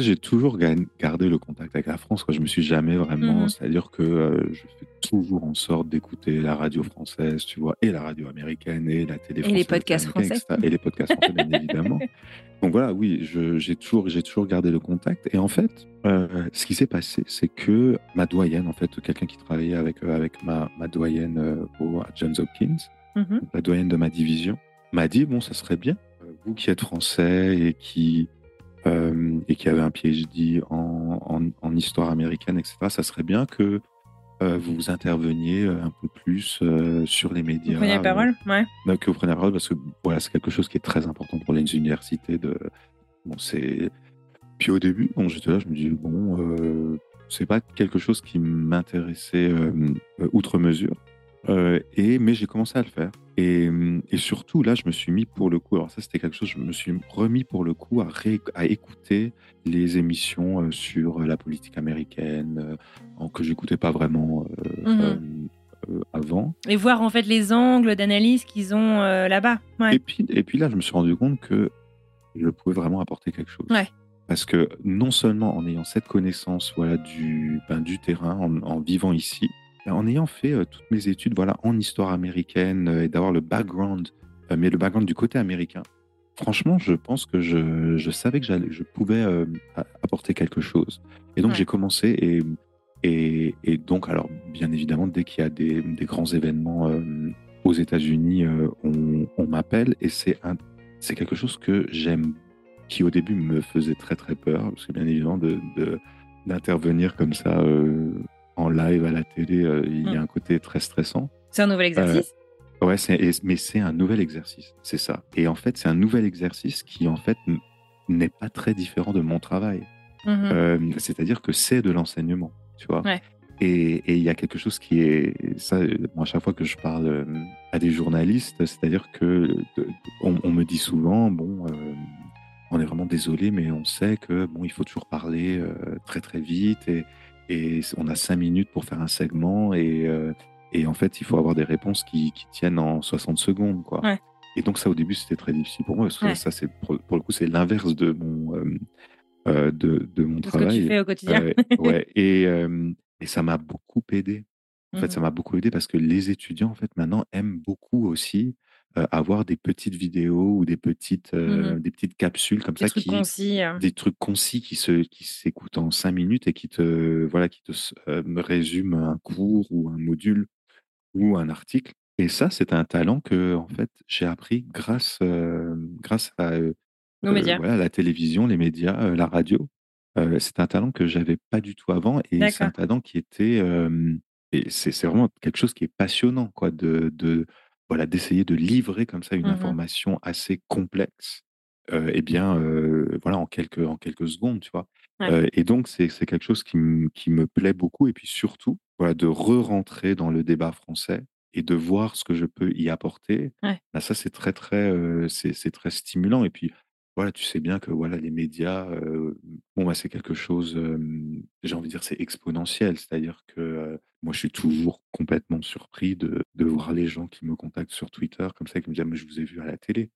j'ai toujours gardé le contact avec la France. Quoi. Je me suis jamais vraiment. Mmh c'est-à-dire que euh, je fais toujours en sorte d'écouter la radio française, tu vois, et la radio américaine, et la télé française. Et les podcasts français. Et les podcasts français, bien évidemment. Donc voilà, oui, j'ai toujours, toujours gardé le contact. Et en fait, euh, ce qui s'est passé, c'est que ma doyenne, en fait, quelqu'un qui travaillait avec, euh, avec ma, ma doyenne au, à Johns Hopkins, mmh la doyenne de ma division, m'a dit bon, ça serait bien, vous qui êtes français et qui euh, et qui avait un PhD en, en, histoire américaine, etc., ça serait bien que euh, vous interveniez euh, un peu plus sur les médias. Vous preniez la parole, ouais. que vous preniez la parole, parce que voilà, c'est quelque chose qui est très important pour les universités. De... Bon, c'est... Puis au début, bon, j'étais là, je me dis, bon, c'est pas quelque chose qui m'intéressait outre mesure. et, mais j'ai commencé à le faire. Et, et, surtout, là, je me suis mis pour le coup, alors ça c'était quelque chose, je me suis remis pour le coup à, à écouter les émissions euh, sur la politique américaine, euh, que j'écoutais pas vraiment euh, mmh avant. Et voir en fait les angles d'analyse qu'ils ont là-bas. Et, puis, et puis là, je me suis rendu compte que je pouvais vraiment apporter quelque chose. Ouais. Parce que non seulement en ayant cette connaissance voilà, du, ben, du terrain, en vivant ici, en ayant fait toutes mes études voilà, en histoire américaine et d'avoir le background, mais le background du côté américain, franchement, je pense que je, je savais que je pouvais apporter quelque chose. Et donc, j'ai commencé et, et, et, donc, alors, bien évidemment, dès qu'il y a des, des grands événements aux États-Unis, on, on m'appelle et c'est c'est quelque chose que j'aime, qui au début me faisait très très peur, parce que bien évidemment, de, d'intervenir comme ça en live à la télé, euh, il y a Mm. un côté très stressant. C'est un nouvel exercice Ouais, c'est- et- mais c'est un nouvel exercice, c'est ça. Et en fait, c'est un nouvel exercice qui, en fait, n'est pas très différent de mon travail. Mhm. Euh, C'est-à-dire que c'est de l'enseignement, tu vois. Ouais. Et il y a quelque chose qui est ça. euh, Moi, à chaque fois que je parle euh, à des journalistes, c'est-à-dire que on, on me dit souvent, bon, euh, on est vraiment désolé, mais on sait que bon, il faut toujours parler euh, très très vite et, et on a cinq minutes pour faire un segment et euh, et en fait, il faut avoir des réponses qui, qui tiennent en 60 secondes, quoi. Ouais. Et donc ça, au début, c'était très difficile pour moi parce que Ouais. ça, c'est pour, pour le coup, c'est l'inverse de mon euh, euh, de, de mon De ce que travail. tu fais au quotidien. Euh, ouais, et, euh, et ça m'a beaucoup aidé. En fait, ça Mhm. m'a beaucoup aidé parce que les étudiants, en fait, maintenant, aiment beaucoup aussi euh, avoir des petites vidéos ou des petites, euh, Mhm. des petites capsules comme Des ça trucs qui, concis. euh. des trucs concis qui se, qui s'écoutent en cinq minutes et qui te, voilà, qui te euh, résument un cours ou un module ou un article. Et ça, c'est un talent que, en fait, j'ai appris grâce, euh, grâce à euh, voilà, la télévision, les médias, la radio. C'est un talent que j'avais pas du tout avant et c'est un talent qui était et c'est c'est vraiment quelque chose qui est passionnant quoi de, de voilà d'essayer de livrer comme ça une Mhm. information assez complexe euh, et bien euh, voilà en quelques en quelques secondes tu vois? Ouais. Euh, et donc c'est quelque chose qui, me- qui me plaît beaucoup et puis surtout voilà de re-rentrer dans le débat français et de voir ce que je peux y apporter Ouais. Bah, ça c'est très très c'est très stimulant et puis voilà, tu sais bien que voilà, les médias, euh, bon, bah, c'est quelque chose, euh, j'ai envie de dire, c'est exponentiel. C'est-à-dire que euh, moi, je suis toujours complètement surpris de, de voir les gens qui me contactent sur Twitter, comme ça, qui me disent, Ah, mais je vous ai vu à la télé.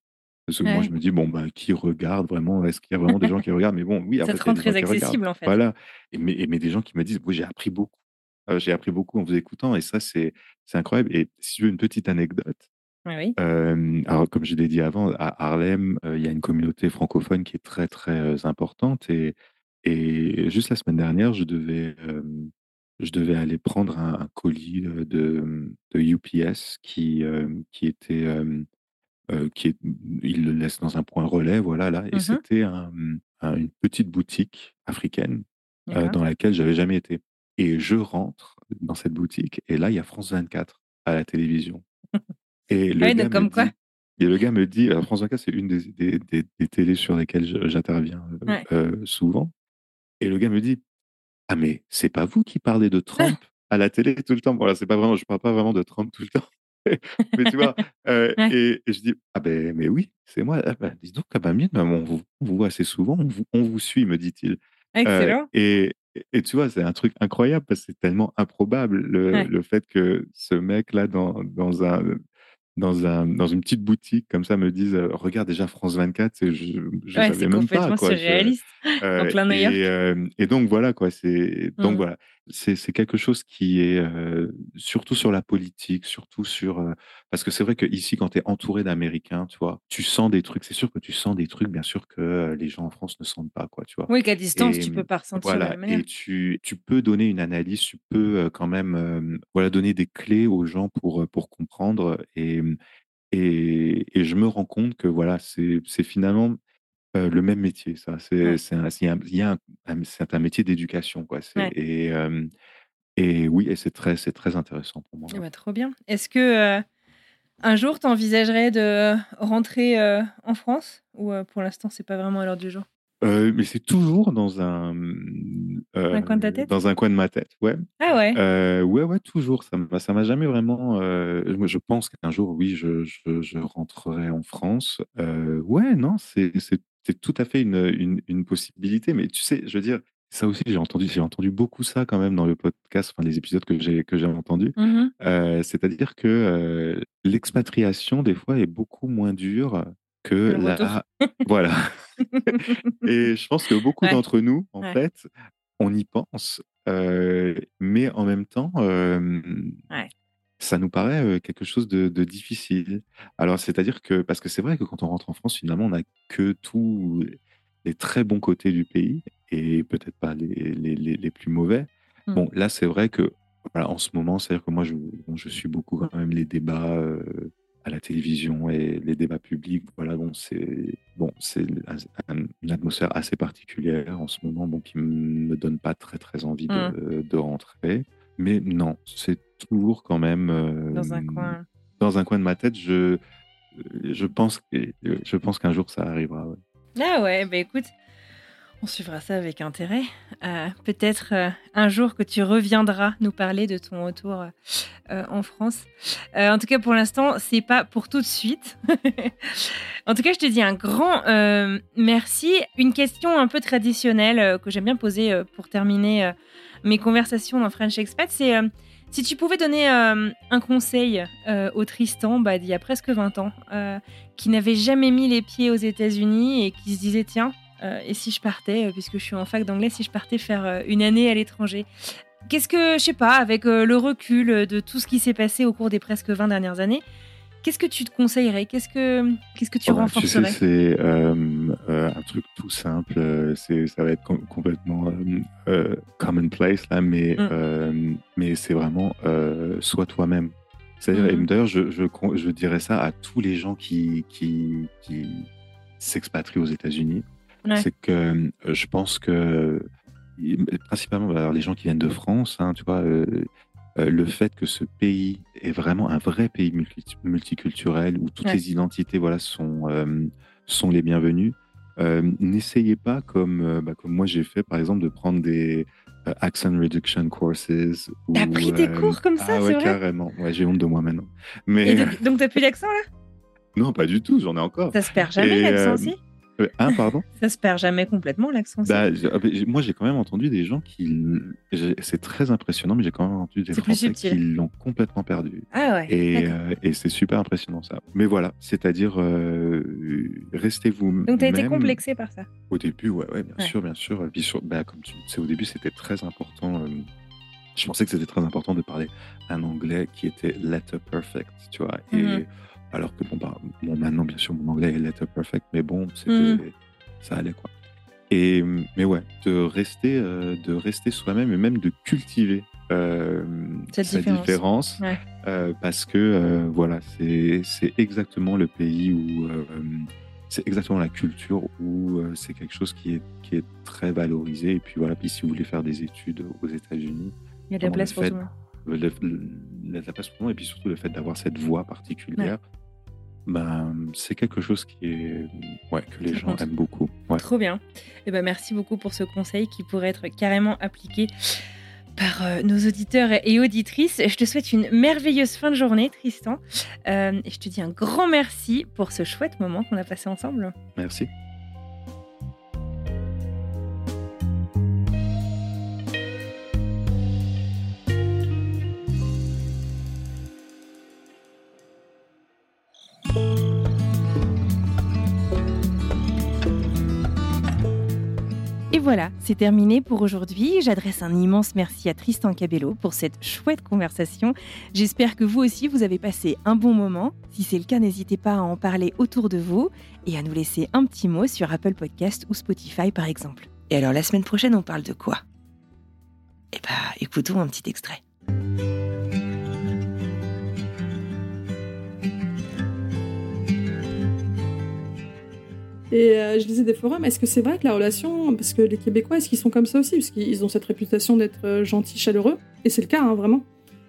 Parce que moi, je me dis, bon, bah, qui regarde vraiment? Est-ce qu'il y a vraiment des gens qui regardent? Mais bon, oui, Ça te rend très accessible en fait. Voilà. Et mais, et mais des gens qui me disent, oui, j'ai appris beaucoup. Euh, j'ai appris beaucoup en vous écoutant. Et ça, c'est incroyable. Et si tu veux une petite anecdote, oui. euh, alors, comme je l'ai dit avant, à Harlem, euh, il y a une communauté francophone qui est très, très importante. Et, et juste la semaine dernière, je devais, euh, je devais aller prendre un, un colis de, de UPS qui, qui était. qui est, il le laisse dans un point relais, voilà, là. Et Mhm. c'était un- un- une petite boutique africaine dans laquelle j'avais jamais été. Et je rentre dans cette boutique, et là, il y a France 24 à la télévision. Et le gars comme quoi? dit, et le gars me dit, alors France 24, c'est une des, des, des, des télés sur lesquelles j'interviens euh, Ouais. euh, souvent. Et le gars me dit, ah mais c'est pas vous qui parlez de Trump à la télé tout le temps? Voilà, c'est pas vraiment, je parle pas vraiment de Trump tout le temps. mais tu vois, euh, Ouais. et, et je dis, ah ben mais oui, c'est moi. Ah ben, dis donc, ah ben, mienne, on, vous, on vous voit assez souvent, on vous, on vous suit, me dit-il. Euh, Excellent. et, et tu vois, c'est un truc incroyable parce que c'est tellement improbable le, Ouais. le fait que ce mec-là, dans, dans, un, dans, un, dans une petite boutique comme ça, me dise euh, Regarde déjà France 24, et je ne Ouais, savais c'est même pas. complètement Quoi. Je- surréaliste. euh, et, euh, et donc voilà quoi, c'est donc Mhm. voilà, c'est quelque chose qui est euh, surtout sur la politique, surtout sur euh, parce que c'est vrai que ici quand tu es entouré d'Américains, tu vois, tu sens des trucs, c'est sûr que tu sens des trucs bien sûr que euh, les gens en France ne sentent pas quoi, tu vois. Oui, qu'à distance, Et, tu peux pas ressentir de la Voilà, même manière. et tu, tu peux donner une analyse, tu peux quand même voilà, donner des clés aux gens pour, pour comprendre. Et, et, et je me rends compte que voilà, c'est finalement le même métier, ça. C'est Ouais. il y il y a un- un- c'est un métier d'éducation. quoi. C'est- Ouais. Et, euh, et oui, et c'est très, c'est très intéressant pour moi. Eh ben, trop bien. Est-ce que euh, un jour, tu envisagerais de rentrer euh, en France Ou pour l'instant, c'est pas vraiment à l'heure du jour? Mais c'est toujours dans un, Un coin de ta tête? dans un coin de ma tête. Ouais. Ah ouais? Ouais, ouais, toujours. Ça m'a, ça m'a jamais vraiment. je pense qu'un jour, oui, je, je, je rentrerai en France. Ouais, non, c'est, c'est, c'est tout à fait une, une, une possibilité. Mais tu sais, je veux dire, ça aussi, j'ai entendu, j'ai entendu beaucoup ça quand même dans le podcast, enfin les épisodes que j'ai que j'ai entendus. Euh, c'est-à-dire que euh, l'expatriation des fois est beaucoup moins dure que Le la. Voilà. Et je pense que beaucoup Ouais. d'entre nous, en Ouais. fait, on y pense, euh, mais en même temps, Ouais. Ça nous paraît euh, quelque chose de, de difficile. Alors, c'est-à-dire que, parce que c'est vrai que quand on rentre en France, finalement, on n'a que tous les très bons côtés du pays et peut-être pas les, les, les, les plus mauvais. Mm. Bon, là, c'est vrai que, voilà, en ce moment, c'est-à-dire que moi, je, bon, je suis beaucoup quand même les débats euh, à la télévision et les débats publics. Voilà, bon, c'est bon, c'est un- un- une atmosphère assez particulière en ce moment, bon, qui me donne pas très très envie de, de rentrer. mais non, c'est toujours quand même euh, Dans un coin. dans un coin de ma tête. Je, je pense, que- je pense qu'un jour ça arrivera. ouais. Ah ouais, bah écoute, on suivra ça avec intérêt. Euh, Peut-être euh, un jour que tu reviendras nous parler de ton retour euh, euh, en France. Euh, en tout cas, pour l'instant, c'est pas pour tout de suite. en tout cas, je te dis un grand euh, merci. Une question un peu traditionnelle euh, que j'aime bien poser euh, pour terminer euh, mes conversations dans French Expat, c'est euh, si tu pouvais donner euh, un conseil euh, au Tristan bah, d'il y a presque 20 ans, euh, qui n'avait jamais mis les pieds aux États-Unis et qui se disait tiens, et si je partais, puisque je suis en fac d'anglais, si je partais faire une année à l'étranger? Qu'est-ce que, je sais pas, avec le recul de tout ce qui s'est passé au cours des presque 20 dernières années, qu'est-ce que tu te conseillerais? Qu'est-ce que, qu'est-ce que tu sais, renforcerais? c'est euh, euh, un truc tout simple. euh, C'est, ça va être com- complètement euh, commonplace là, mais Mm. mais c'est vraiment sois toi-même. C'est-à-dire, et d'ailleurs, je, je, je dirais ça à tous les gens qui qui, qui s'expatrient aux États-Unis. Ouais. C'est que je pense que principalement alors, les gens qui viennent de France, hein, tu vois. Euh, le fait que ce pays est vraiment un vrai pays multi- multiculturel où toutes Ouais. les identités voilà sont euh, sont les bienvenues. Euh, N'essayez pas comme bah, comme moi j'ai fait par exemple de prendre des accent reduction courses. T'as pris des euh, cours comme ça, ah ouais, vrai? carrément. Ouais, j'ai honte de moi maintenant. Mais Et Donc t'as plus d'accent là? Non, pas du tout. J'en ai encore. Ça se perd jamais l'accent aussi? Euh, hein, pardon? Ça se perd jamais complètement l'accent Bah, ah, moi, j'ai quand même entendu des gens qui. C'est très impressionnant, mais j'ai quand même entendu des Français subtil. qui l'ont complètement perdu. Ah ouais. Et, euh, et c'est super impressionnant ça. Mais voilà, c'est-à-dire euh, restez vous. Donc t'as été complexé par ça? Au début, ouais, ouais, bien Ouais. sûr, bien sûr. Et puis sur- bah, comme tu sais, au début, c'était très important. euh, je pensais que c'était très important de parler un anglais qui était letter perfect, tu vois. Et Mhm. Alors que bon, bah, bon, maintenant, bien sûr, mon anglais est letter perfect, mais bon, c'était, Mhm. ça allait quoi. Et mais ouais, de rester, euh, de rester soi-même et même de cultiver euh, Cette sa différence. différence, Ouais. euh, parce que euh, voilà, c'est c'est exactement le pays où c'est exactement la culture où c'est quelque chose qui est, qui est très valorisé. Et puis voilà, puis si vous voulez faire des études aux États-Unis, Il y a de la place pour tout le monde. le- le- la place pour moi, et puis surtout le fait d'avoir cette voix particulière, ben, c'est quelque chose qui est, ouais, que les gens compte. aiment beaucoup. Ouais. Trop bien. Et ben merci beaucoup pour ce conseil qui pourrait être carrément appliqué par euh, nos auditeurs et auditrices. Je te souhaite une merveilleuse fin de journée, Tristan. Euh, et je te dis un grand merci pour ce chouette moment qu'on a passé ensemble. Merci. Voilà, c'est terminé pour aujourd'hui. J'adresse un immense merci à Tristan Cabello pour cette chouette conversation. J'espère que vous aussi, vous avez passé un bon moment. Si c'est le cas, n'hésitez pas à en parler autour de vous et à nous laisser un petit mot sur Apple Podcast ou Spotify par exemple. Et alors, la semaine prochaine, on parle de quoi? Eh bah, écoutons un petit extrait. Et euh, je lisais des forums, est-ce que c'est vrai que la relation, parce que les Québécois, est-ce qu'ils sont comme ça aussi? Parce qu'ils ont cette réputation d'être euh, gentils, chaleureux, et c'est le cas, hein, vraiment.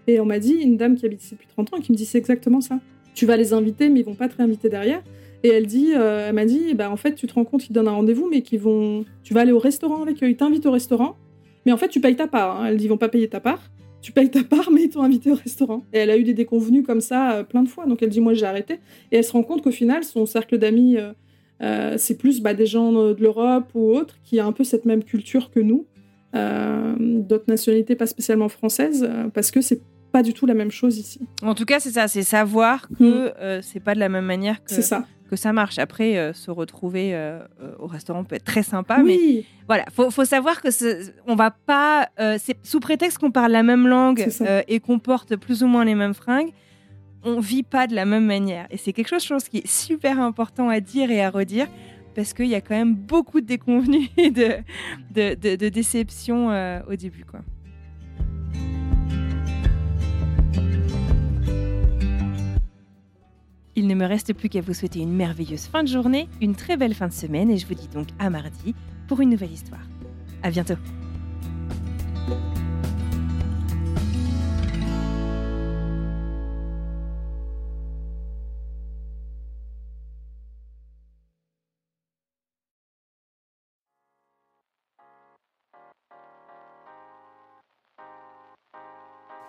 Et on m'a dit, une dame qui habite depuis 30 ans, qui me dit c'est exactement ça. Tu vas les inviter, mais ils vont pas te réinviter derrière. Et elle dit, euh, elle m'a dit, bah, en fait, tu te rends compte qu'ils donnent un rendez-vous, mais qu'ils vont. Tu vas aller au restaurant avec eux, ils t'invitent au restaurant, mais en fait, tu payes ta part. hein. Elle dit, vont pas payer ta part. Tu payes ta part, mais ils t'ont invité au restaurant. Et elle a eu des déconvenus comme ça plein de fois. Donc elle dit, moi, j'ai arrêté. Et elle se rend compte qu'au final, son cercle d'amis. Euh, c'est plus bah, des gens de l'Europe ou autres qui a un peu cette même culture que nous, euh, d'autres nationalités pas spécialement françaises, euh, parce que c'est pas du tout la même chose ici. En tout cas, c'est ça, c'est savoir que euh, c'est pas de la même manière que, ça. que ça marche. Après, euh, se retrouver euh, euh, au restaurant peut être très sympa, mais voilà, faut, faut savoir que on va pas, euh, c'est sous prétexte qu'on parle la même langue euh, et qu'on porte plus ou moins les mêmes fringues, on vit pas de la même manière. Et c'est quelque chose, je pense, qui est super important à dire et à redire parce qu'il y a quand même beaucoup de déconvenus et de, déceptions euh, au début. Il ne me reste plus qu'à vous souhaiter une merveilleuse fin de journée, une très belle fin de semaine et je vous dis donc à mardi pour une nouvelle histoire. À bientôt.